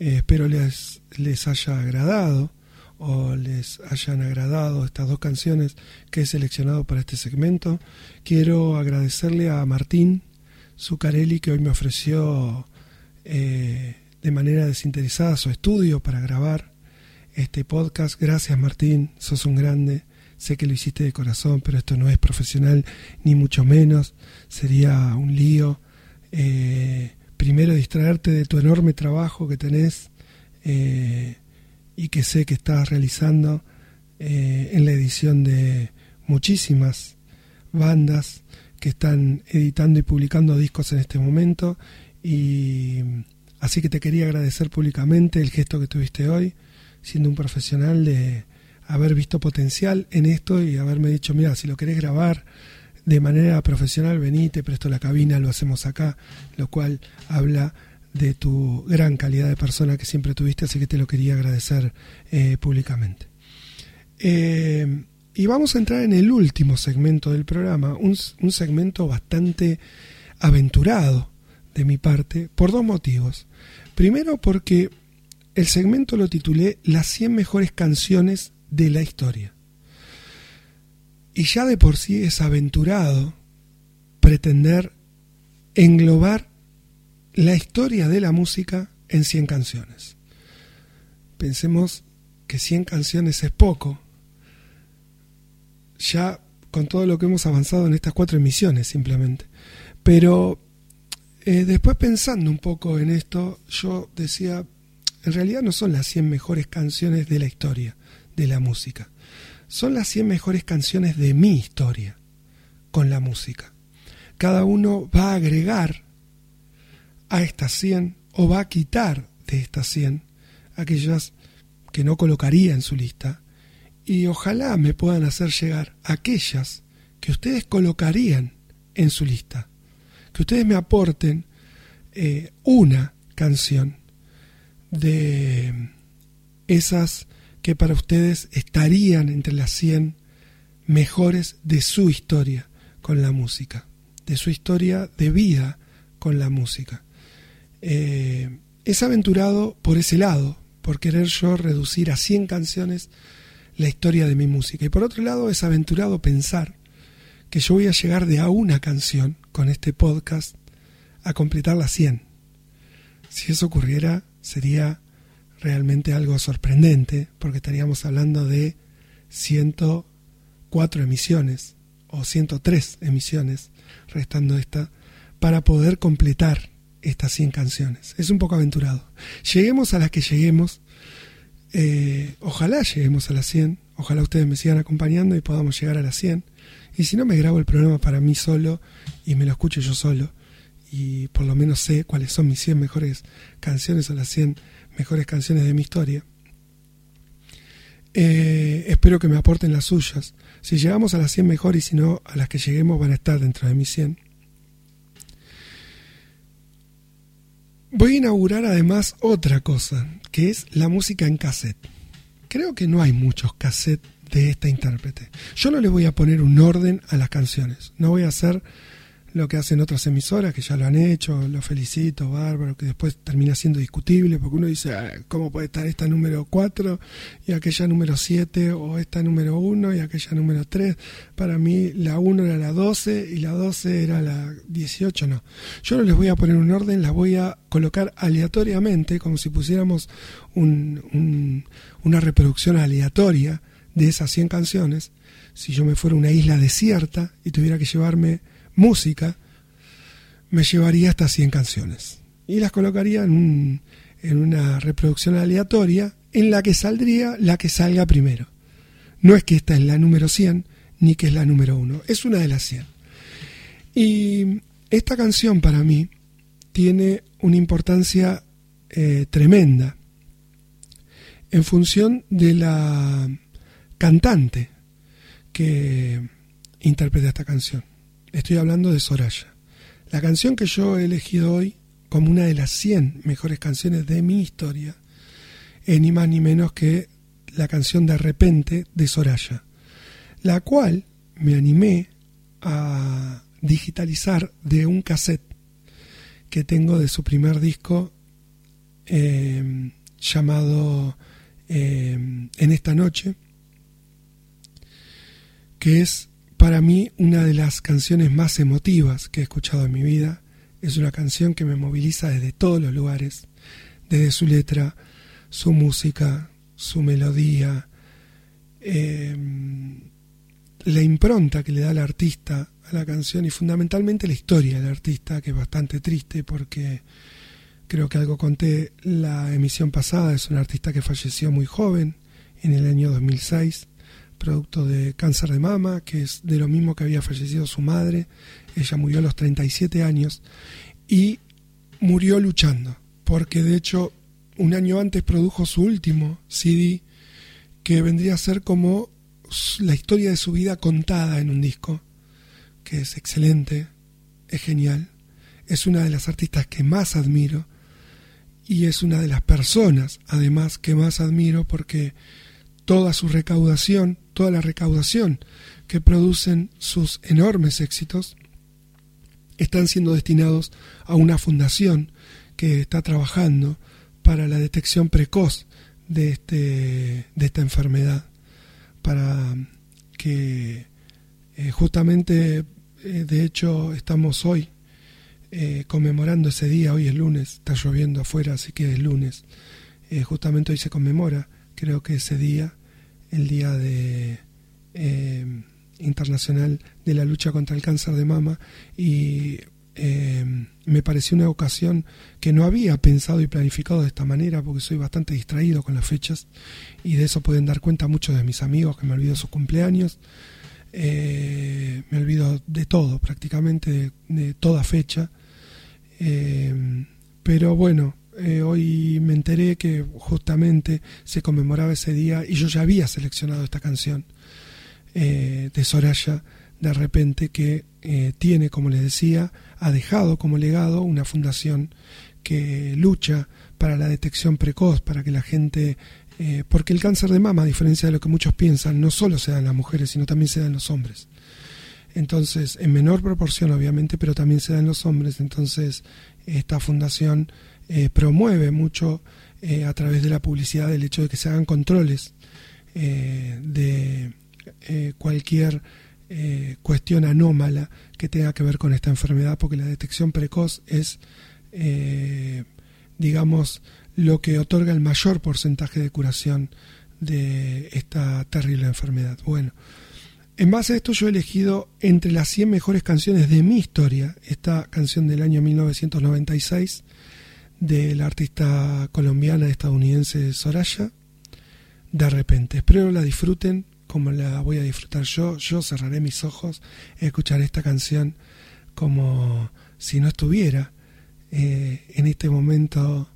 Eh, espero les, les haya agradado o les hayan agradado estas dos canciones que he seleccionado para este segmento. Quiero agradecerle a Martín Zuccarelli que hoy me ofreció eh, de manera desinteresada su estudio para grabar este podcast. Gracias Martín, sos un grande. Sé que lo hiciste de corazón, pero esto no es profesional, ni mucho menos. Sería un lío. Eh, primero distraerte de tu enorme trabajo que tenés eh, y que sé que estás realizando eh, en la edición de muchísimas bandas que están editando y publicando discos en este momento. Y así que te quería agradecer públicamente el gesto que tuviste hoy siendo un profesional de haber visto potencial en esto y haberme dicho mira si lo querés grabar de manera profesional vení te presto la cabina lo hacemos acá lo cual habla de tu gran calidad de persona que siempre tuviste, así que te lo quería agradecer eh, públicamente. Eh, y vamos a entrar en el último segmento del programa, un, un segmento bastante aventurado de mi parte, por dos motivos. Primero porque el segmento lo titulé Las 100 mejores canciones de la historia. Y ya de por sí es aventurado pretender englobar la historia de la música en 100 canciones. Pensemos que 100 canciones es poco, ya con todo lo que hemos avanzado en estas cuatro emisiones simplemente. Pero eh, después pensando un poco en esto, yo decía, en realidad no son las 100 mejores canciones de la historia de la música, son las 100 mejores canciones de mi historia con la música. Cada uno va a agregar a estas 100 o va a quitar de estas 100 aquellas que no colocaría en su lista y ojalá me puedan hacer llegar aquellas que ustedes colocarían en su lista, que ustedes me aporten eh, una canción de esas que para ustedes estarían entre las 100 mejores de su historia con la música, de su historia de vida con la música. Eh, es aventurado por ese lado, por querer yo reducir a 100 canciones la historia de mi música. Y por otro lado es aventurado pensar que yo voy a llegar de a una canción con este podcast a completar las 100. Si eso ocurriera sería realmente algo sorprendente porque estaríamos hablando de 104 emisiones o 103 emisiones, restando esta, para poder completar estas 100 canciones. Es un poco aventurado. Lleguemos a las que lleguemos. Eh, ojalá lleguemos a las 100. Ojalá ustedes me sigan acompañando y podamos llegar a las 100. Y si no, me grabo el programa para mí solo y me lo escucho yo solo. Y por lo menos sé cuáles son mis 100 mejores canciones o las 100 mejores canciones de mi historia. Eh, espero que me aporten las suyas. Si llegamos a las 100 mejor y si no, a las que lleguemos van a estar dentro de mis 100. Voy a inaugurar además otra cosa, que es la música en cassette. Creo que no hay muchos cassettes de esta intérprete. Yo no le voy a poner un orden a las canciones. No voy a hacer lo que hacen otras emisoras que ya lo han hecho, lo felicito, bárbaro, que después termina siendo discutible porque uno dice, "Ah, ¿cómo puede estar esta número 4 y aquella número 7 o esta número 1 y aquella número 3? Para mí la 1 era la 12 y la 12 era la 18, no. Yo no les voy a poner un orden, las voy a colocar aleatoriamente, como si pusiéramos un- un- una reproducción aleatoria de esas 100 canciones. Si yo me fuera a una isla desierta y tuviera que llevarme música, me llevaría estas 100 canciones. Y las colocaría en una reproducción aleatoria en la que saldría la que salga primero. No es que esta es la número 100 ni que es la número 1, es una de las 100. Y esta canción para mí tiene una importancia eh, tremenda en función de la cantante que interpreta esta canción. Estoy hablando de Soraya. La canción que yo he elegido hoy como una de las 100 mejores canciones de mi historia es ni más ni menos que la canción De repente de Soraya, la cual me animé a digitalizar de un cassette que tengo de su primer disco eh, llamado eh, En esta noche, que es para mí una de las canciones más emotivas que he escuchado en mi vida. Es una canción que me moviliza desde todos los lugares, desde su letra, su música, su melodía, eh, la impronta que le da el artista a la canción y fundamentalmente la historia del artista, que es bastante triste porque creo que algo conté la emisión pasada, es un artista que falleció muy joven, en el año 2006, producto de cáncer de mama, que es de lo mismo que había fallecido su madre, ella murió a los 37 años y murió luchando, porque de hecho un año antes produjo su último CD, que vendría a ser como la historia de su vida contada en un disco, que es excelente, es genial, es una de las artistas que más admiro y es una de las personas, además, que más admiro porque toda su recaudación, toda la recaudación que producen sus enormes éxitos, están siendo destinados a una fundación que está trabajando para la detección precoz de, este, de esta enfermedad, para que eh, justamente, eh, de hecho, estamos hoy eh, conmemorando ese día, hoy es lunes, está lloviendo afuera, así que es lunes, justamente hoy se conmemora, creo que ese día, el día de eh, internacional de la lucha contra el cáncer de mama, y eh, me pareció una ocasión que no había pensado y planificado de esta manera, porque soy bastante distraído con las fechas, y de eso pueden dar cuenta muchos de mis amigos que me olvido sus cumpleaños. Eh, me olvido de todo, prácticamente de, toda fecha. Pero bueno, eh, hoy me enteré que justamente se conmemoraba ese día y yo ya había seleccionado esta canción eh, de Soraya de repente que eh, tiene, como les decía, ha dejado como legado una fundación que lucha para la detección precoz, para que la gente, porque el cáncer de mama, a diferencia de lo que muchos piensan, no solo se da en las mujeres, sino también se da en los hombres. Entonces, en menor proporción, obviamente, pero también se da en los hombres. Entonces, esta fundación eh, promueve mucho eh, a través de la publicidad el hecho de que se hagan controles eh, de cualquier cuestión anómala que tenga que ver con esta enfermedad, porque la detección precoz es, digamos, lo que otorga el mayor porcentaje de curación de esta terrible enfermedad. Bueno, en base a esto yo he elegido entre las 100 mejores canciones de mi historia, esta canción del año 1996 de la artista colombiana estadounidense Soraya, de repente. Espero la disfruten como la voy a disfrutar yo. Yo cerraré mis ojos, escucharé esta canción como si no estuviera eh, en este momento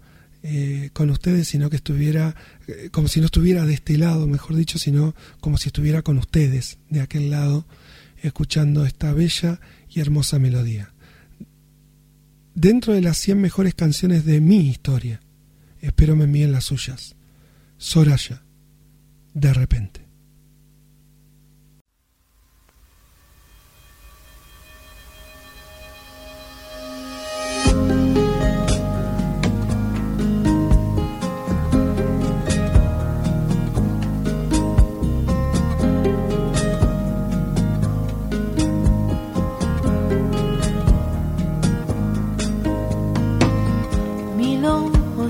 eh, con ustedes, sino que estuviera, eh, como si no estuviera de este lado, mejor dicho, sino como si estuviera con ustedes de aquel lado, escuchando esta bella y hermosa melodía. Dentro de las 100 mejores canciones de mi historia, espero me envíen las suyas. Soraya, de repente.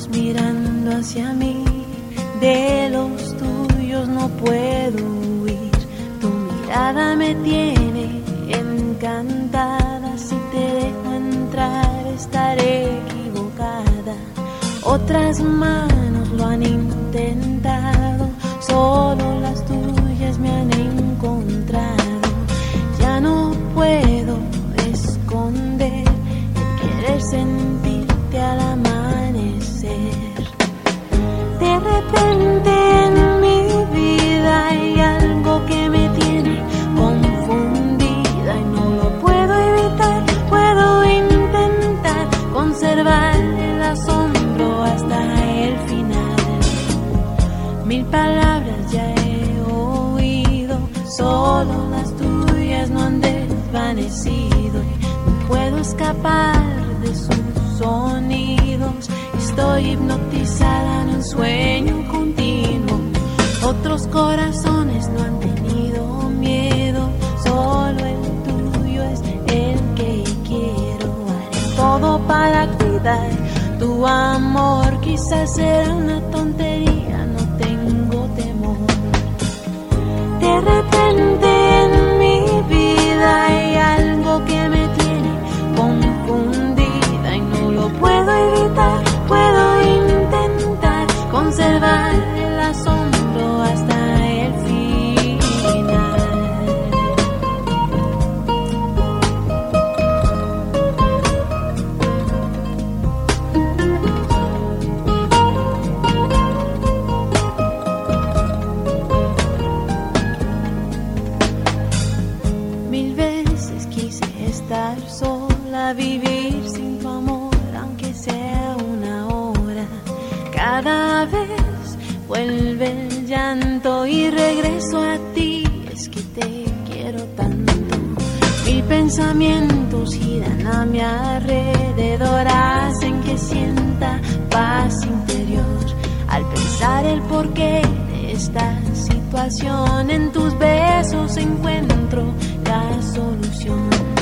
Mirando hacia mí, de los tuyos no puedo huir. Tu mirada me tiene encantada. Si te dejo entrar, estaré equivocada. Otras manos lo han intentado, solo las tuyas me han en mi vida hay algo que me tiene confundida y no lo puedo evitar, puedo intentar conservar el asombro hasta el final. Mil palabras ya he oído, solo las tuyas no han desvanecido y no puedo escapar de su sonido estoy hipnotizada en un sueño continuo. Otros corazones no han tenido miedo, solo el tuyo es el que quiero. Haré todo para cuidar tu amor. Quizás será una tontería, no tengo temor. De repente en mi vida hay algo que me tiene confundida y no lo puedo evitar. Puedo intentar conservar vuelve el llanto y regreso a ti, es que te quiero tanto. Mil pensamientos giran a mi alrededor, hacen que sienta paz interior. Al pensar el porqué de esta situación, en tus besos encuentro la solución.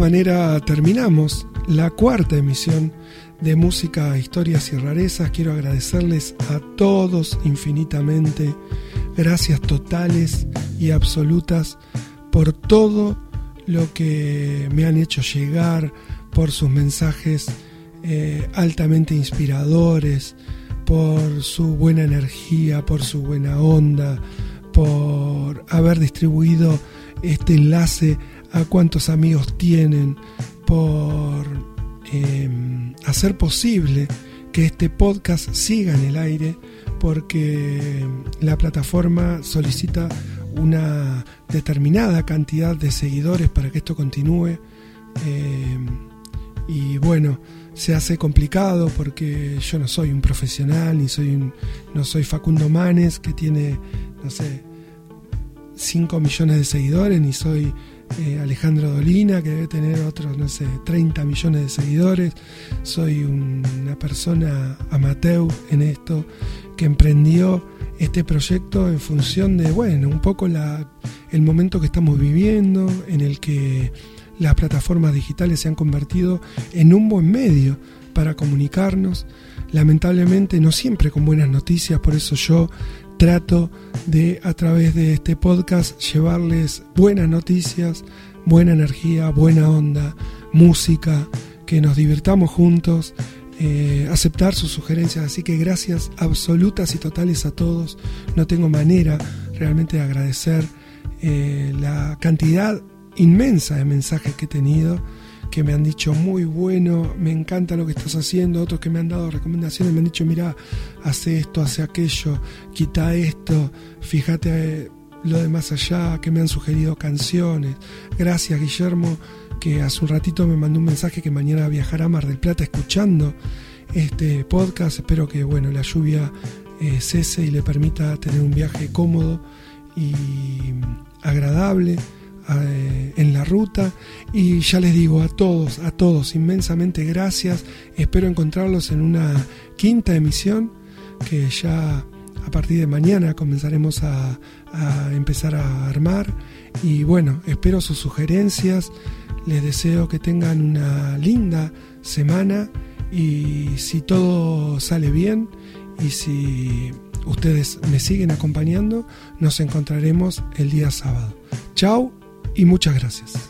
Manera terminamos la cuarta emisión de Música, Historias y Rarezas. Quiero agradecerles a todos infinitamente. Gracias totales y absolutas por todo lo que me han hecho llegar, por sus mensajes eh, altamente inspiradores, por su buena energía, por su buena onda, por haber distribuido este enlace a cuántos amigos tienen, por eh, hacer posible que este podcast siga en el aire, porque la plataforma solicita una determinada cantidad de seguidores para que esto continúe. Eh, y bueno, se hace complicado porque yo no soy un profesional, ni soy un, no soy Facundo Manes, que tiene, no sé, 5 millones de seguidores, ni soy eh, Alejandro Dolina, que debe tener otros, no sé, 30 millones de seguidores. Soy un- una persona amateur en esto, que emprendió este proyecto en función de, bueno, un poco la, el momento que estamos viviendo, en el que las plataformas digitales se han convertido en un buen medio para comunicarnos. Lamentablemente no siempre con buenas noticias, por eso yo trato de a través de este podcast llevarles buenas noticias, buena energía, buena onda, música, que nos divirtamos juntos, eh, aceptar sus sugerencias. Así que gracias absolutas y totales a todos. No tengo manera realmente de agradecer eh, la cantidad inmensa de mensajes que he tenido, que me han dicho muy bueno, me encanta lo que estás haciendo, otros que me han dado recomendaciones, me han dicho, mira, hace esto, hace aquello, quita esto, fíjate eh, lo de más allá, que me han sugerido canciones. Gracias Guillermo, que hace un ratito me mandó un mensaje que mañana viajará a Mar del Plata escuchando este podcast. Espero que bueno, la lluvia eh, cese y le permita tener un viaje cómodo y agradable eh, en la ruta. Y ya les digo a todos, a todos, inmensamente gracias. Espero encontrarlos en una quinta emisión que ya a partir de mañana comenzaremos a, a empezar a armar. Y bueno, espero sus sugerencias. Les deseo que tengan una linda semana y si todo sale bien y si ustedes me siguen acompañando, nos encontraremos el día sábado. Chao y muchas gracias.